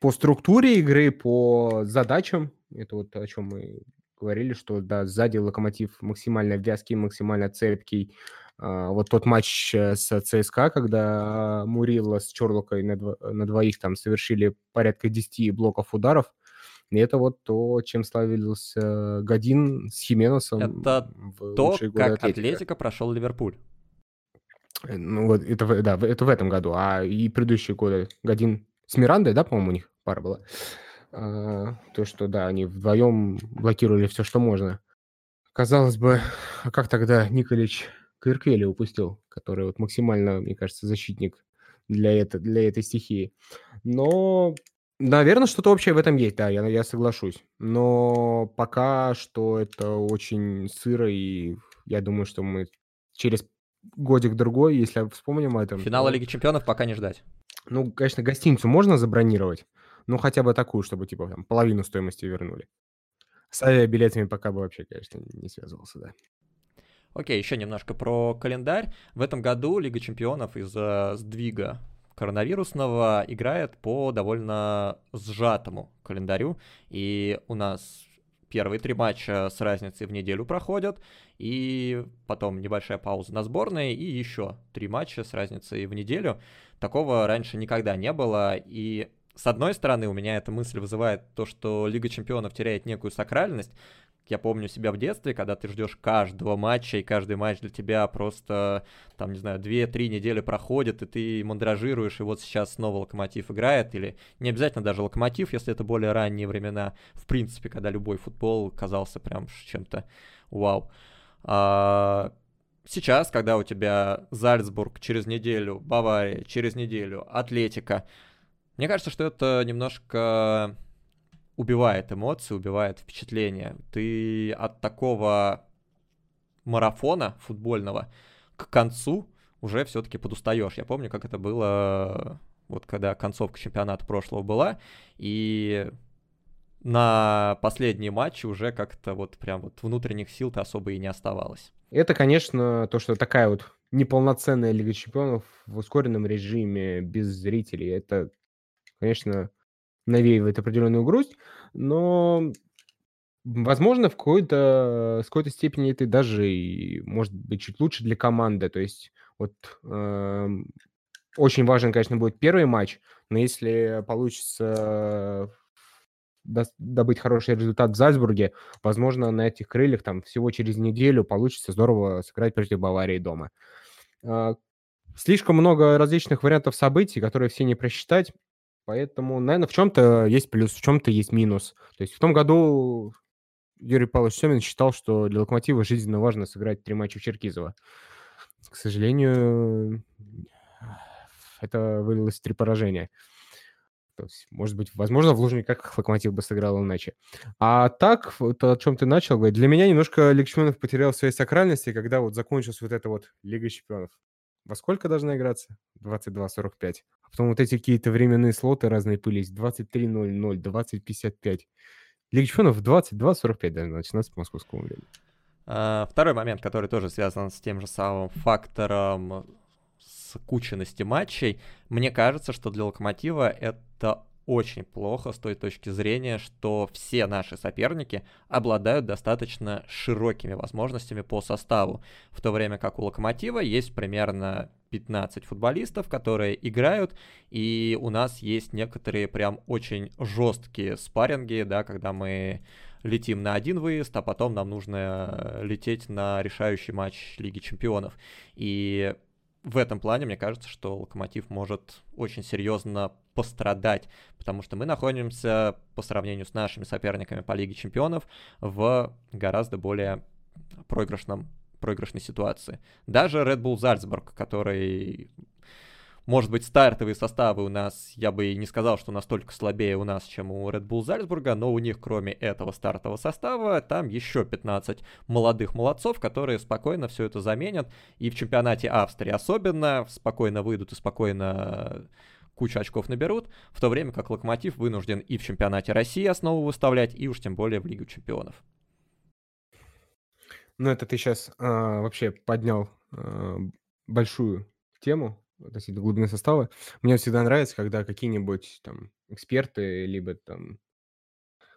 по структуре игры, по задачам, это вот о чем мы говорили, что да, сзади Локомотив максимально вязкий, максимально цепкий. А, вот тот матч э, с ЦСКА, когда Мурилла с Чорлокой на, дво, на двоих там совершили порядка 10 блоков ударов, и это вот то, чем славился Годин с Хименосом. Это то, как Атлетика. Атлетика прошел Ливерпуль. Э, ну вот, это, да, это в этом году. А и предыдущие годы Годин с Мирандой, да, по-моему, у них пара была. А, то, что, да, они вдвоем блокировали все, что можно. Казалось бы, а как тогда Николич Кырквели упустил, который вот максимально, мне кажется, защитник для, это, для этой стихии. Но, наверное, что-то общее в этом есть, да, я, я соглашусь. Но пока что это очень сыро, и я думаю, что мы через годик-другой, если вспомним о этом... Финала то... Лиги Чемпионов пока не ждать. Ну, конечно, гостиницу можно забронировать, ну, хотя бы такую, чтобы, типа, там, половину стоимости вернули. С авиабилетами пока бы вообще, конечно, не связывался, да. Окей, еще немножко про календарь. В этом году Лига Чемпионов из-за сдвига коронавирусного играет по довольно сжатому календарю. И у нас первые три матча с разницей в неделю проходят, и потом небольшая пауза на сборной, и еще три матча с разницей в неделю. Такого раньше никогда не было, и с одной стороны, у меня эта мысль вызывает то, что Лига Чемпионов теряет некую сакральность. Я помню себя в детстве, когда ты ждешь каждого матча, и каждый матч для тебя просто, там, не знаю, 2-3 недели проходит, и ты мандражируешь, и вот сейчас снова Локомотив играет, или не обязательно даже Локомотив, если это более ранние времена, в принципе, когда любой футбол казался прям чем-то вау. А, сейчас, когда у тебя Зальцбург через неделю, Бавария через неделю, Атлетика, мне кажется, что это немножко убивает эмоции, убивает впечатление. Ты от такого марафона футбольного к концу уже все-таки подустаешь. Я помню, как это было, вот когда концовка чемпионата прошлого была, и на последние матчи уже как-то вот прям вот внутренних сил-то особо и не оставалось. Это, конечно, то, что такая вот неполноценная Лига Чемпионов в ускоренном режиме, без зрителей, это, конечно, навеивает определенную грусть, но, возможно, в какой-то, с какой-то степени это даже и может быть чуть лучше для команды. То есть вот э, очень важен, конечно, будет первый матч, но если получится добыть хороший результат в Зальцбурге, возможно, на этих крыльях там всего через неделю получится здорово сыграть против Баварии дома. А, слишком много различных вариантов событий, которые все не просчитать, поэтому, наверное, в чем-то есть плюс, в чем-то есть минус. То есть в том году Юрий Павлович Семин считал, что для Локомотива жизненно важно сыграть три матча в Черкизово. К сожалению, это вылилось в три поражения. То есть, может быть, возможно, в Лужниках Локомотив бы сыграл иначе. А так, вот о чем ты начал говорить, для меня немножко Лига Чемпионов потерял своей сакральности, когда вот закончилась вот эта вот Лига Чемпионов. Во сколько должна играться? 22.45. Потом вот эти какие-то временные слоты разные пылись. 23.00, 20.55. Лига Чемпионов в 22.45 должна начинаться по московскому времени. А, второй момент, который тоже связан с тем же самым фактором скученности матчей. Мне кажется, что для Локомотива это очень плохо с той точки зрения, что все наши соперники обладают достаточно широкими возможностями по составу, в то время как у Локомотива есть примерно 15 футболистов, которые играют, и у нас есть некоторые прям очень жесткие спарринги, да, когда мы летим на один выезд, а потом нам нужно лететь на решающий матч Лиги Чемпионов. И в этом плане, мне кажется, что Локомотив может очень серьезно пострадать, потому что мы находимся по сравнению с нашими соперниками по Лиге Чемпионов в гораздо более проигрышном, проигрышной ситуации. Даже Red Bull Зальцбург, который может быть, стартовые составы у нас, я бы и не сказал, что настолько слабее у нас, чем у Red Bull Зальцбурга, но у них, кроме этого стартового состава, там еще 15 молодых молодцов, которые спокойно все это заменят. И в чемпионате Австрии особенно спокойно выйдут и спокойно кучу очков наберут, в то время как Локомотив вынужден и в чемпионате России основу выставлять, и уж тем более в Лигу чемпионов. Ну, это ты сейчас а, вообще поднял а, большую тему, относительно глубины состава. Мне всегда нравится, когда какие-нибудь там эксперты, либо там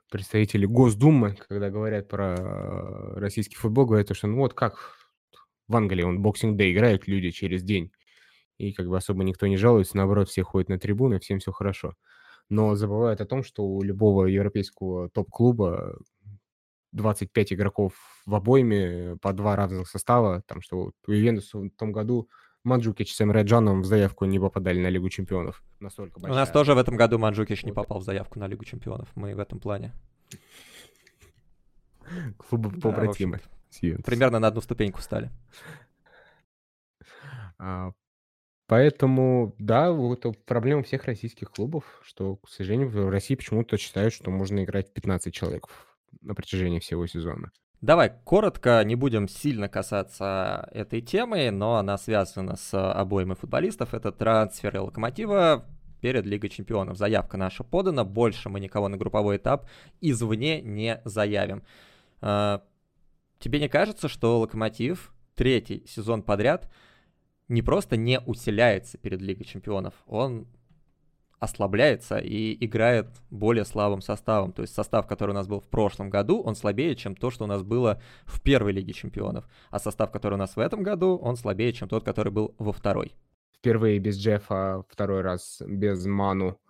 представители Госдумы, когда говорят про российский футбол, говорят, что ну вот как в Англии он Boxing Day играют люди через день, и как бы особо никто не жалуется, наоборот, все ходят на трибуны, всем все хорошо. Но забывают о том, что у любого европейского топ-клуба 25 игроков в обойме по два разных состава, там что у Ювентуса в том году Манджукич с Эмре Джаном в заявку не попадали на Лигу Чемпионов. Настолько большая. У нас тоже в этом году Манджукич не попал в заявку на Лигу Чемпионов. Мы в этом плане. Клубы побратимы. Да, примерно на одну ступеньку стали. А, поэтому, да, вот проблема всех российских клубов, что, к сожалению, в России почему-то считают, что можно играть 15 человек на протяжении всего сезона. Давай коротко, не будем сильно касаться этой темы, но она связана с обоими футболистов. Это трансферы Локомотива перед Лигой Чемпионов. Заявка наша подана, больше мы никого на групповой этап извне не заявим. А, тебе не кажется, что Локомотив третий сезон подряд не просто не усиляется перед Лигой Чемпионов, он ослабляется и играет более слабым составом. То есть состав, который у нас был в прошлом году, он слабее, чем то, что у нас было в первой Лиге Чемпионов. А состав, который у нас в этом году, он слабее, чем тот, который был во второй. Впервые без Джеффа, второй раз без Ману,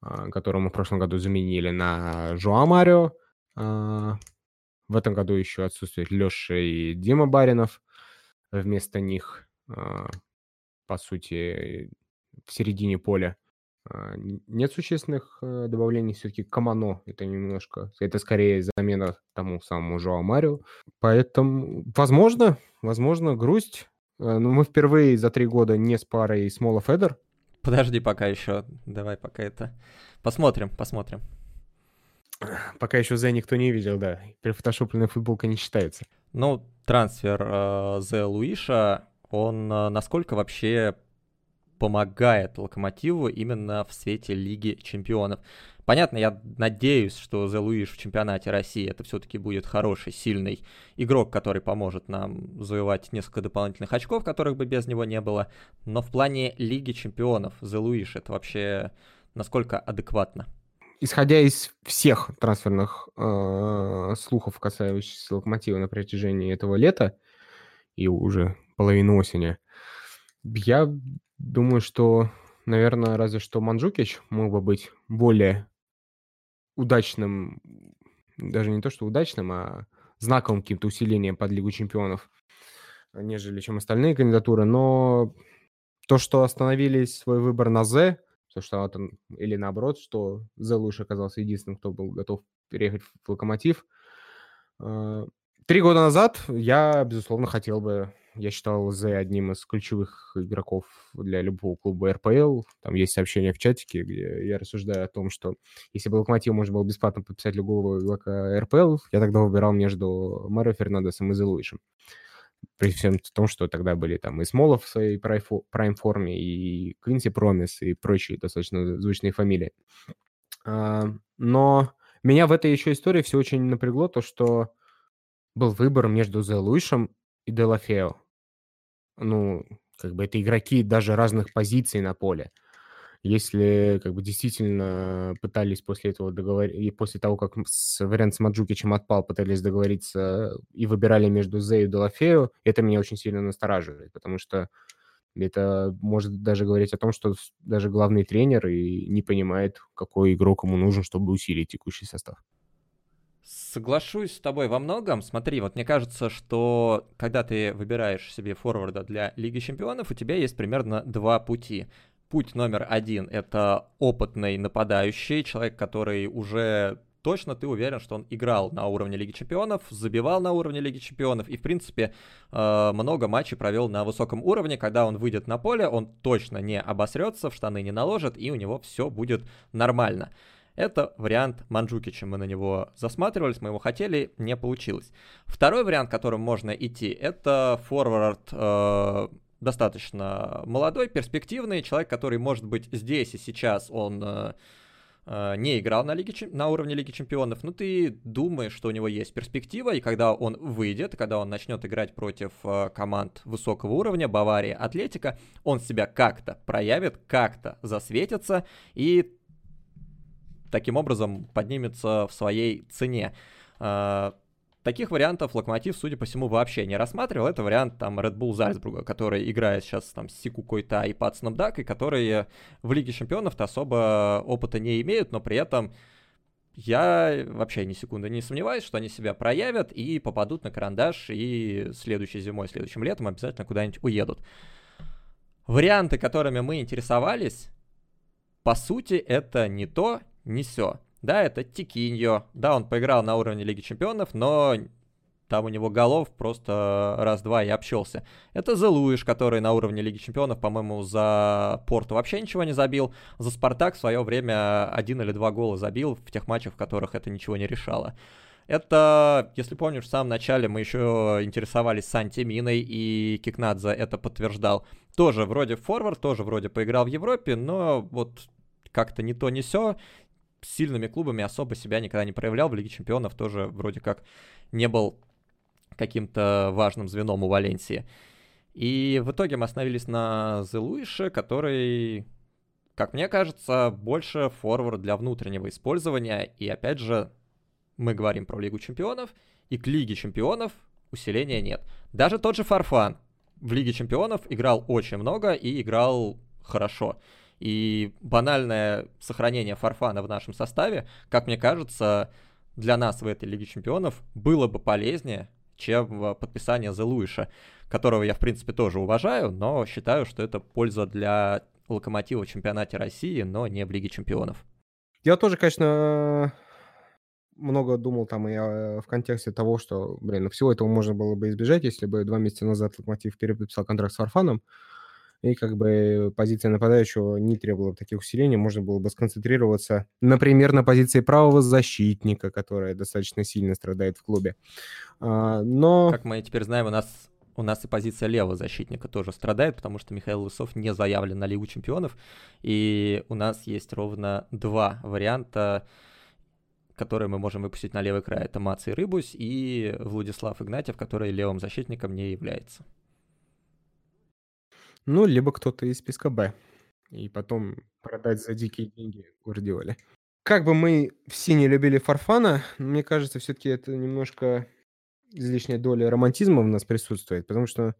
а, которого мы в прошлом году заменили на Жуа Марио. А, в этом году еще отсутствует Леша и Дима Баринов. Вместо них, а, по сути, в середине поля нет существенных э, добавлений, все-таки Камано это немножко, это скорее замена тому самому Жоа Марио. Поэтому, возможно, возможно, грусть. Э, но мы впервые за три года не с парой Смола Федер. Подожди пока еще, давай пока это... Посмотрим, посмотрим. Пока еще Зе никто не видел, да. Прифотошопленная футболка не считается. Ну, трансфер э, Зе Луиша, он э, насколько вообще помогает Локомотиву именно в свете Лиги Чемпионов. Понятно, я надеюсь, что The Луиш в чемпионате России это все-таки будет хороший, сильный игрок, который поможет нам завоевать несколько дополнительных очков, которых бы без него не было. Но в плане Лиги Чемпионов The Луиш это вообще насколько адекватно? исходя из всех трансферных э, слухов, касающихся Локомотива на протяжении этого лета и уже половины осени, я думаю, что, наверное, разве что Манджукич мог бы быть более удачным, даже не то что удачным, а знаковым каким-то усилением под Лигу чемпионов, нежели чем остальные кандидатуры. Но то, что остановились свой выбор на З, то, что это, или наоборот, что Зе лучше оказался единственным, кто был готов переехать в Локомотив. А, три года назад я, безусловно, хотел бы, я считал Зе одним из ключевых игроков для любого клуба РПЛ. Там есть сообщение в чатике, где я рассуждаю о том, что если бы Локомотив можно было бесплатно подписать любого игрока РПЛ, я тогда выбирал между Марио Фернандесом и Зе Луишем при всем том, что тогда были там и Смолов в своей прайм-форме, и Квинси Промис, и прочие достаточно звучные фамилии. А, но меня в этой еще истории все очень напрягло, то, что был выбор между Зе Луишем и Делафео. Ну, как бы это игроки даже разных позиций на поле. Если как бы действительно пытались после этого договориться, и после того, как с, вариант с Маджукичем отпал, пытались договориться и выбирали между Зе и Делафео, это меня очень сильно настораживает, потому что это может даже говорить о том, что даже главный тренер и не понимает, какой игрок ему нужен, чтобы усилить текущий состав. Соглашусь с тобой во многом. Смотри, вот мне кажется, что когда ты выбираешь себе форварда для Лиги Чемпионов, у тебя есть примерно два пути. Путь номер один — это опытный нападающий, человек, который уже точно ты уверен, что он играл на уровне Лиги Чемпионов, забивал на уровне Лиги Чемпионов и, в принципе, э, много матчей провел на высоком уровне. Когда он выйдет на поле, он точно не обосрется, в штаны не наложит, и у него все будет нормально. Это вариант Манджукича. Мы на него засматривались, мы его хотели, не получилось. Второй вариант, которым можно идти, это форвард э, достаточно молодой, перспективный человек, который, может быть, здесь и сейчас он э, э, не играл на, Лиге, на уровне Лиги Чемпионов, но ты думаешь, что у него есть перспектива, и когда он выйдет, когда он начнет играть против э, команд высокого уровня, Бавария, Атлетика, он себя как-то проявит, как-то засветится, и таким образом поднимется в своей цене. Э, Таких вариантов Локомотив, судя по всему, вообще не рассматривал. Это вариант там Red Bull Зальцбурга, который играет сейчас там с Сику Койта и Пацаном Дакой, которые в Лиге Чемпионов-то особо опыта не имеют, но при этом я вообще ни секунды не сомневаюсь, что они себя проявят и попадут на карандаш, и следующей зимой, следующим летом обязательно куда-нибудь уедут. Варианты, которыми мы интересовались, по сути, это не то, не все. Да, это Тикиньо. Да, он поиграл на уровне Лиги Чемпионов, но там у него голов просто раз-два и общался. Это Зелуиш, который на уровне Лиги Чемпионов, по-моему, за Порту вообще ничего не забил. За Спартак в свое время один или два гола забил в тех матчах, в которых это ничего не решало. Это, если помнишь, в самом начале мы еще интересовались Санти Миной, и Кикнадзе это подтверждал. Тоже вроде форвард, тоже вроде поиграл в Европе, но вот как-то не то, не все сильными клубами особо себя никогда не проявлял. В Лиге Чемпионов тоже вроде как не был каким-то важным звеном у Валенсии. И в итоге мы остановились на Зелуише, который, как мне кажется, больше форвард для внутреннего использования. И опять же, мы говорим про Лигу Чемпионов, и к Лиге Чемпионов усиления нет. Даже тот же Фарфан в Лиге Чемпионов играл очень много и играл хорошо. И банальное сохранение Фарфана в нашем составе, как мне кажется, для нас в этой Лиге Чемпионов было бы полезнее, чем подписание The Луиша, которого я, в принципе, тоже уважаю, но считаю, что это польза для Локомотива в чемпионате России, но не в Лиге Чемпионов. Я тоже, конечно, много думал там и в контексте того, что, блин, всего этого можно было бы избежать, если бы два месяца назад Локомотив переподписал контракт с Фарфаном, и как бы позиция нападающего не требовала таких усилений, можно было бы сконцентрироваться, например, на позиции правого защитника, которая достаточно сильно страдает в клубе. А, но... Как мы теперь знаем, у нас у нас и позиция левого защитника тоже страдает, потому что Михаил Лысов не заявлен на Лигу чемпионов, и у нас есть ровно два варианта, которые мы можем выпустить на левый край. Это Мац и Рыбусь и Владислав Игнатьев, который левым защитником не является. Ну, либо кто-то из списка Б. И потом продать за дикие деньги Гвардиоле. Как бы мы все не любили Фарфана, мне кажется, все-таки это немножко излишняя доля романтизма в нас присутствует, потому что,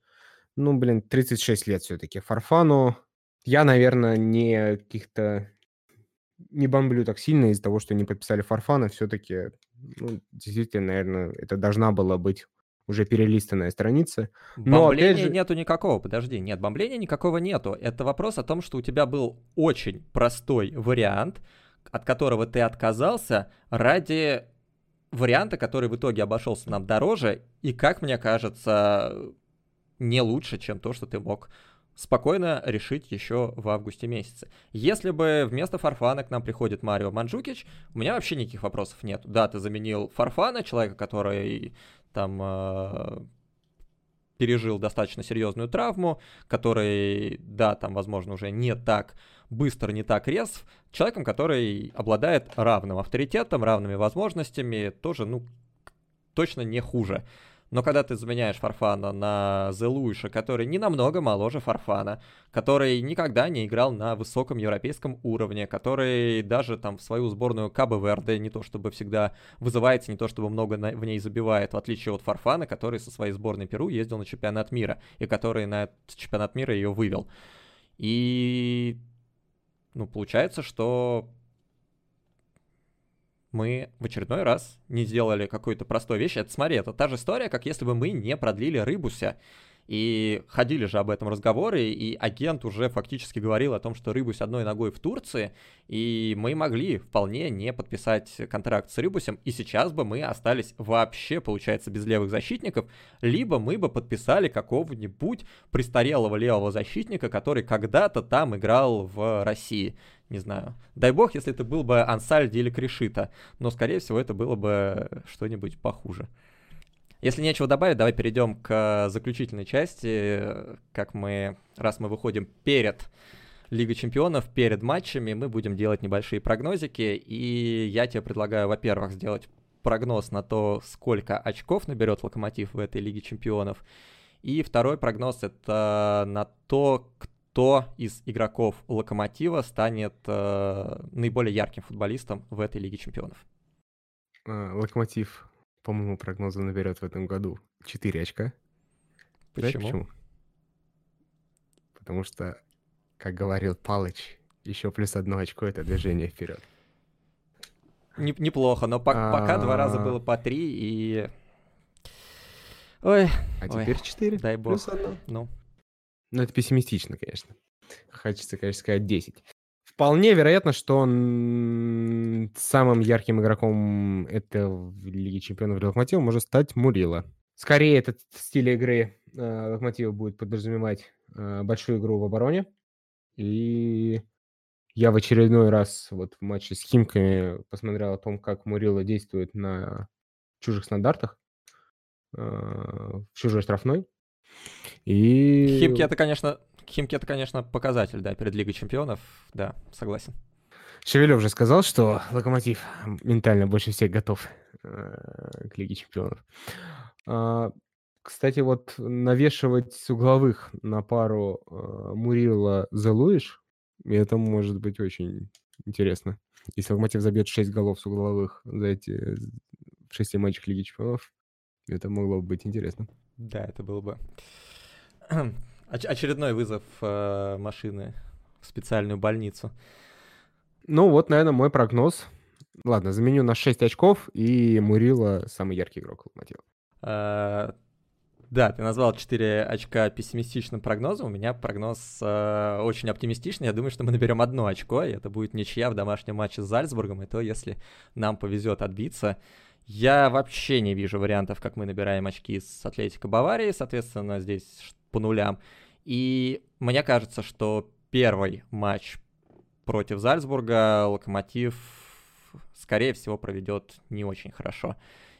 ну, блин, 36 лет все-таки. Фарфану я, наверное, не каких-то не бомблю так сильно из-за того, что не подписали Фарфана. Все-таки, ну, действительно, наверное, это должна была быть уже перелистанная страница. Но бомбления же... нету никакого, подожди, нет, бомбления никакого нету. Это вопрос о том, что у тебя был очень простой вариант, от которого ты отказался ради варианта, который в итоге обошелся нам дороже, и, как мне кажется, не лучше, чем то, что ты мог спокойно решить еще в августе месяце. Если бы вместо Фарфана к нам приходит Марио Манджукич, у меня вообще никаких вопросов нет. Да, ты заменил Фарфана, человека, который там э, пережил достаточно серьезную травму, который, да, там, возможно, уже не так быстро, не так резв, человеком, который обладает равным авторитетом, равными возможностями, тоже, ну, точно не хуже. Но когда ты заменяешь Фарфана на Зелуиша, который не намного моложе Фарфана, который никогда не играл на высоком европейском уровне, который даже там в свою сборную Кабо Верде не то чтобы всегда вызывается, не то чтобы много на, в ней забивает, в отличие от Фарфана, который со своей сборной Перу ездил на чемпионат мира, и который на этот чемпионат мира ее вывел. И ну, получается, что мы в очередной раз не сделали какую-то простой вещь. Это, смотри, это та же история, как если бы мы не продлили Рыбуся. И ходили же об этом разговоры, и агент уже фактически говорил о том, что Рыбусь одной ногой в Турции, и мы могли вполне не подписать контракт с Рыбусем, и сейчас бы мы остались вообще, получается, без левых защитников, либо мы бы подписали какого-нибудь престарелого левого защитника, который когда-то там играл в России не знаю. Дай бог, если это был бы Ансальди или Кришита, но, скорее всего, это было бы что-нибудь похуже. Если нечего добавить, давай перейдем к заключительной части, как мы, раз мы выходим перед Лигой Чемпионов, перед матчами, мы будем делать небольшие прогнозики, и я тебе предлагаю, во-первых, сделать прогноз на то, сколько очков наберет Локомотив в этой Лиге Чемпионов, и второй прогноз это на то, кто из игроков Локомотива станет э, наиболее ярким футболистом в этой Лиге Чемпионов. А, Локомотив по моему прогнозу, наберет в этом году 4 очка. Почему? Знаете, почему? Потому что, как говорил Палыч, еще плюс одно очко — это движение вперед. Неплохо, но пока два раза было по три, и... Ой. А теперь четыре. Дай бог. Плюс одно. Ну. Ну, это пессимистично, конечно. Хочется, конечно, сказать 10. Вполне вероятно, что он самым ярким игроком этого Лиги Чемпионов Локомотива может стать Мурила. Скорее, этот стиль игры э, Локомотива будет подразумевать э, большую игру в обороне. И я в очередной раз вот в матче с Химками посмотрел о том, как Мурила действует на чужих стандартах, э, в чужой штрафной. И... Химки это, конечно, Химки это, конечно, показатель, да, перед Лигой Чемпионов, да, согласен. Шевелев же сказал, что Локомотив ментально больше всех готов э, к Лиге Чемпионов. А, кстати, вот навешивать с угловых на пару э, Мурила Залуиш, это может быть очень интересно. Если Локомотив забьет 6 голов с угловых за эти 6 матчах Лиги Чемпионов, это могло бы быть интересно. Да, это было бы Оч- очередной вызов э, машины в специальную больницу. Ну вот, наверное, мой прогноз. Ладно, заменю на 6 очков, и Мурила самый яркий игрок Локомотива. А, да, ты назвал 4 очка пессимистичным прогнозом. У меня прогноз э, очень оптимистичный. Я думаю, что мы наберем одно очко, и это будет ничья в домашнем матче с Зальцбургом. И то, если нам повезет отбиться. Я вообще не вижу вариантов, как мы набираем очки с Атлетико Баварии. Соответственно, здесь по нулям. И мне кажется, что первый матч против Зальцбурга Локомотив, скорее всего, проведет не очень хорошо.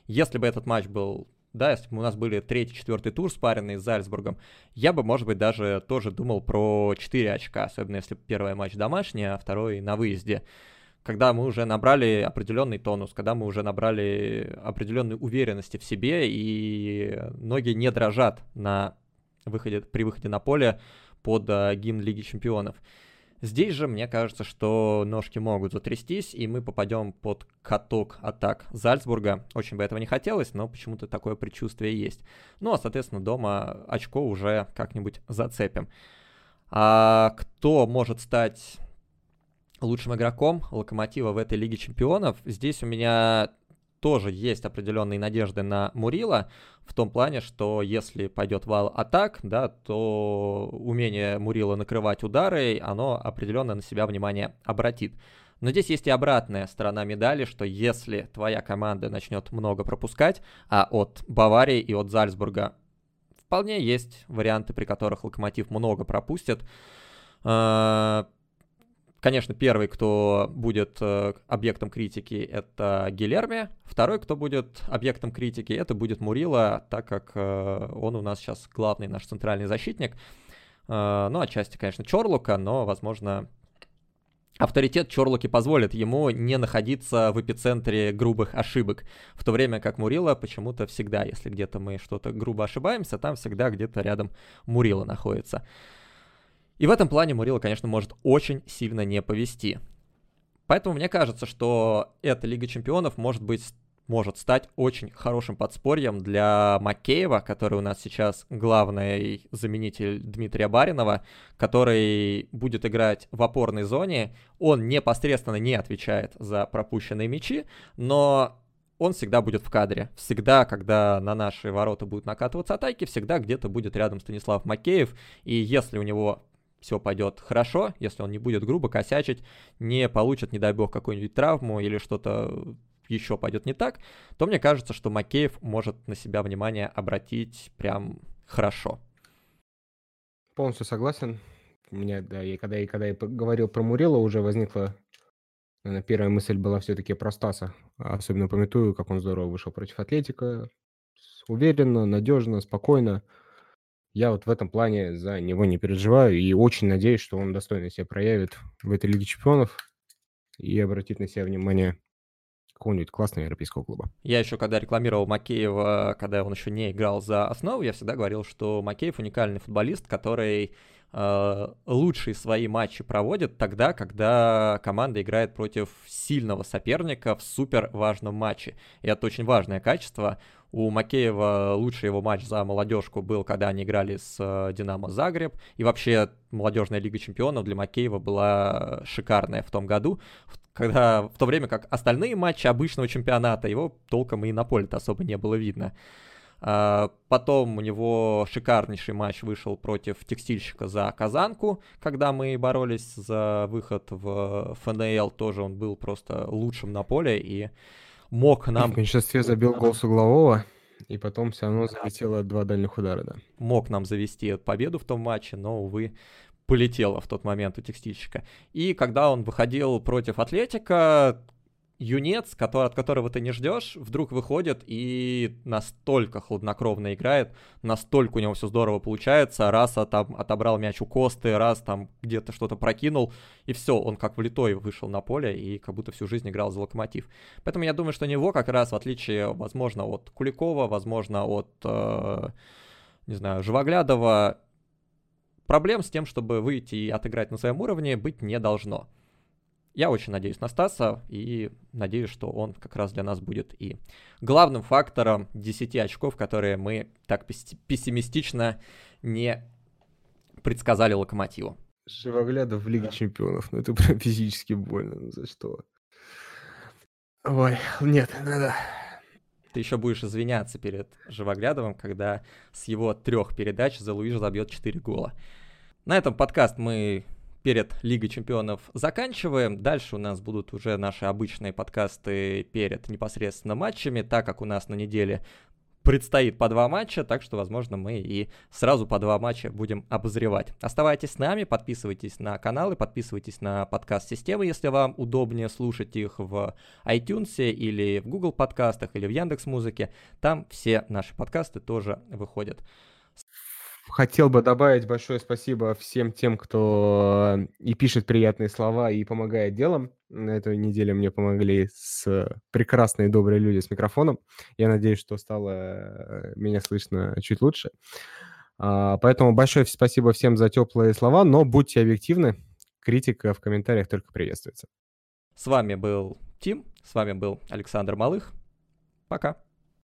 Если бы этот матч был да, если бы у нас были третий, четвертый тур спаренный с Зальцбургом, я бы, может быть, даже тоже думал про 4 очка, особенно если первый матч домашний, а второй на выезде. Когда мы уже набрали определенный тонус, когда мы уже набрали определенной уверенности в себе, и ноги не дрожат на выходе, при выходе на поле под uh, гимн Лиги Чемпионов. Здесь же мне кажется, что ножки могут затрястись, и мы попадем под каток атак Зальцбурга. Очень бы этого не хотелось, но почему-то такое предчувствие есть. Ну, а, соответственно, дома очко уже как-нибудь зацепим. А кто может стать лучшим игроком Локомотива в этой Лиге Чемпионов? Здесь у меня тоже есть определенные надежды на Мурила, в том плане, что если пойдет вал атак, да, то умение Мурила накрывать удары, оно определенно на себя внимание обратит. Но здесь есть и обратная сторона медали, что если твоя команда начнет много пропускать, а от Баварии и от Зальцбурга вполне есть варианты, при которых Локомотив много пропустит, э, Конечно, первый, кто будет э, объектом критики, это Гилерми. Второй, кто будет объектом критики, это будет Мурила, так как э, он у нас сейчас главный наш центральный защитник. Э, ну, отчасти, конечно, Чорлука, но, возможно, авторитет Чорлуки позволит ему не находиться в эпицентре грубых ошибок, в то время как Мурила почему-то всегда, если где-то мы что-то грубо ошибаемся, там всегда где-то рядом Мурила находится. И в этом плане Мурила, конечно, может очень сильно не повести. Поэтому мне кажется, что эта Лига Чемпионов может быть может стать очень хорошим подспорьем для Макеева, который у нас сейчас главный заменитель Дмитрия Баринова, который будет играть в опорной зоне. Он непосредственно не отвечает за пропущенные мячи, но он всегда будет в кадре. Всегда, когда на наши ворота будут накатываться атаки, всегда где-то будет рядом Станислав Макеев. И если у него все пойдет хорошо, если он не будет грубо косячить, не получит, не дай бог, какую-нибудь травму или что-то еще пойдет не так, то мне кажется, что Макеев может на себя внимание обратить прям хорошо. Полностью согласен. У меня, да, и когда, и когда я говорил про Мурила, уже возникла, наверное, первая мысль была все-таки про Стаса. Особенно пометую, как он здорово вышел против Атлетика. Уверенно, надежно, спокойно. Я вот в этом плане за него не переживаю и очень надеюсь, что он достойно себя проявит в этой Лиге Чемпионов и обратит на себя внимание какого-нибудь классного европейского клуба. Я еще, когда рекламировал Макеева, когда он еще не играл за основу, я всегда говорил, что Макеев уникальный футболист, который э, лучшие свои матчи проводит тогда, когда команда играет против сильного соперника в супер важном матче. И это очень важное качество. У Макеева лучший его матч за молодежку был, когда они играли с э, Динамо Загреб. И вообще молодежная лига чемпионов для Макеева была шикарная в том году, когда в то время как остальные матчи обычного чемпионата его толком и на поле-то особо не было видно. А, потом у него шикарнейший матч вышел против текстильщика за Казанку, когда мы боролись за выход в ФНЛ. Тоже он был просто лучшим на поле и мог нам... В меньшинстве забил гол с углового, и потом все равно залетело два дальних удара, да. Мог нам завести победу в том матче, но, увы, полетело в тот момент у текстильщика. И когда он выходил против Атлетика, юнец, который, от которого ты не ждешь, вдруг выходит и настолько хладнокровно играет, настолько у него все здорово получается, раз там отобрал мяч у Косты, раз там где-то что-то прокинул, и все, он как влитой вышел на поле и как будто всю жизнь играл за Локомотив. Поэтому я думаю, что у него как раз, в отличие, возможно, от Куликова, возможно, от, э, не знаю, Живоглядова, проблем с тем, чтобы выйти и отыграть на своем уровне, быть не должно. Я очень надеюсь на Стаса и надеюсь, что он как раз для нас будет и главным фактором 10 очков, которые мы так пессимистично не предсказали Локомотиву. Живоглядов в Лиге Чемпионов, ну это прям физически больно, ну за что? Ой, нет, надо. Ты еще будешь извиняться перед Живоглядовым, когда с его трех передач за Луиш забьет 4 гола. На этом подкаст мы перед Лигой Чемпионов заканчиваем. Дальше у нас будут уже наши обычные подкасты перед непосредственно матчами, так как у нас на неделе предстоит по два матча, так что, возможно, мы и сразу по два матча будем обозревать. Оставайтесь с нами, подписывайтесь на каналы, подписывайтесь на подкаст-системы, если вам удобнее слушать их в iTunes или в Google подкастах или в Яндекс Музыке. Там все наши подкасты тоже выходят. Хотел бы добавить большое спасибо всем тем, кто э, и пишет приятные слова, и помогает делом. На этой неделе мне помогли с прекрасные добрые люди с микрофоном. Я надеюсь, что стало э, меня слышно чуть лучше. А, поэтому большое спасибо всем за теплые слова, но будьте объективны. Критика в комментариях только приветствуется. С вами был Тим, с вами был Александр Малых. Пока.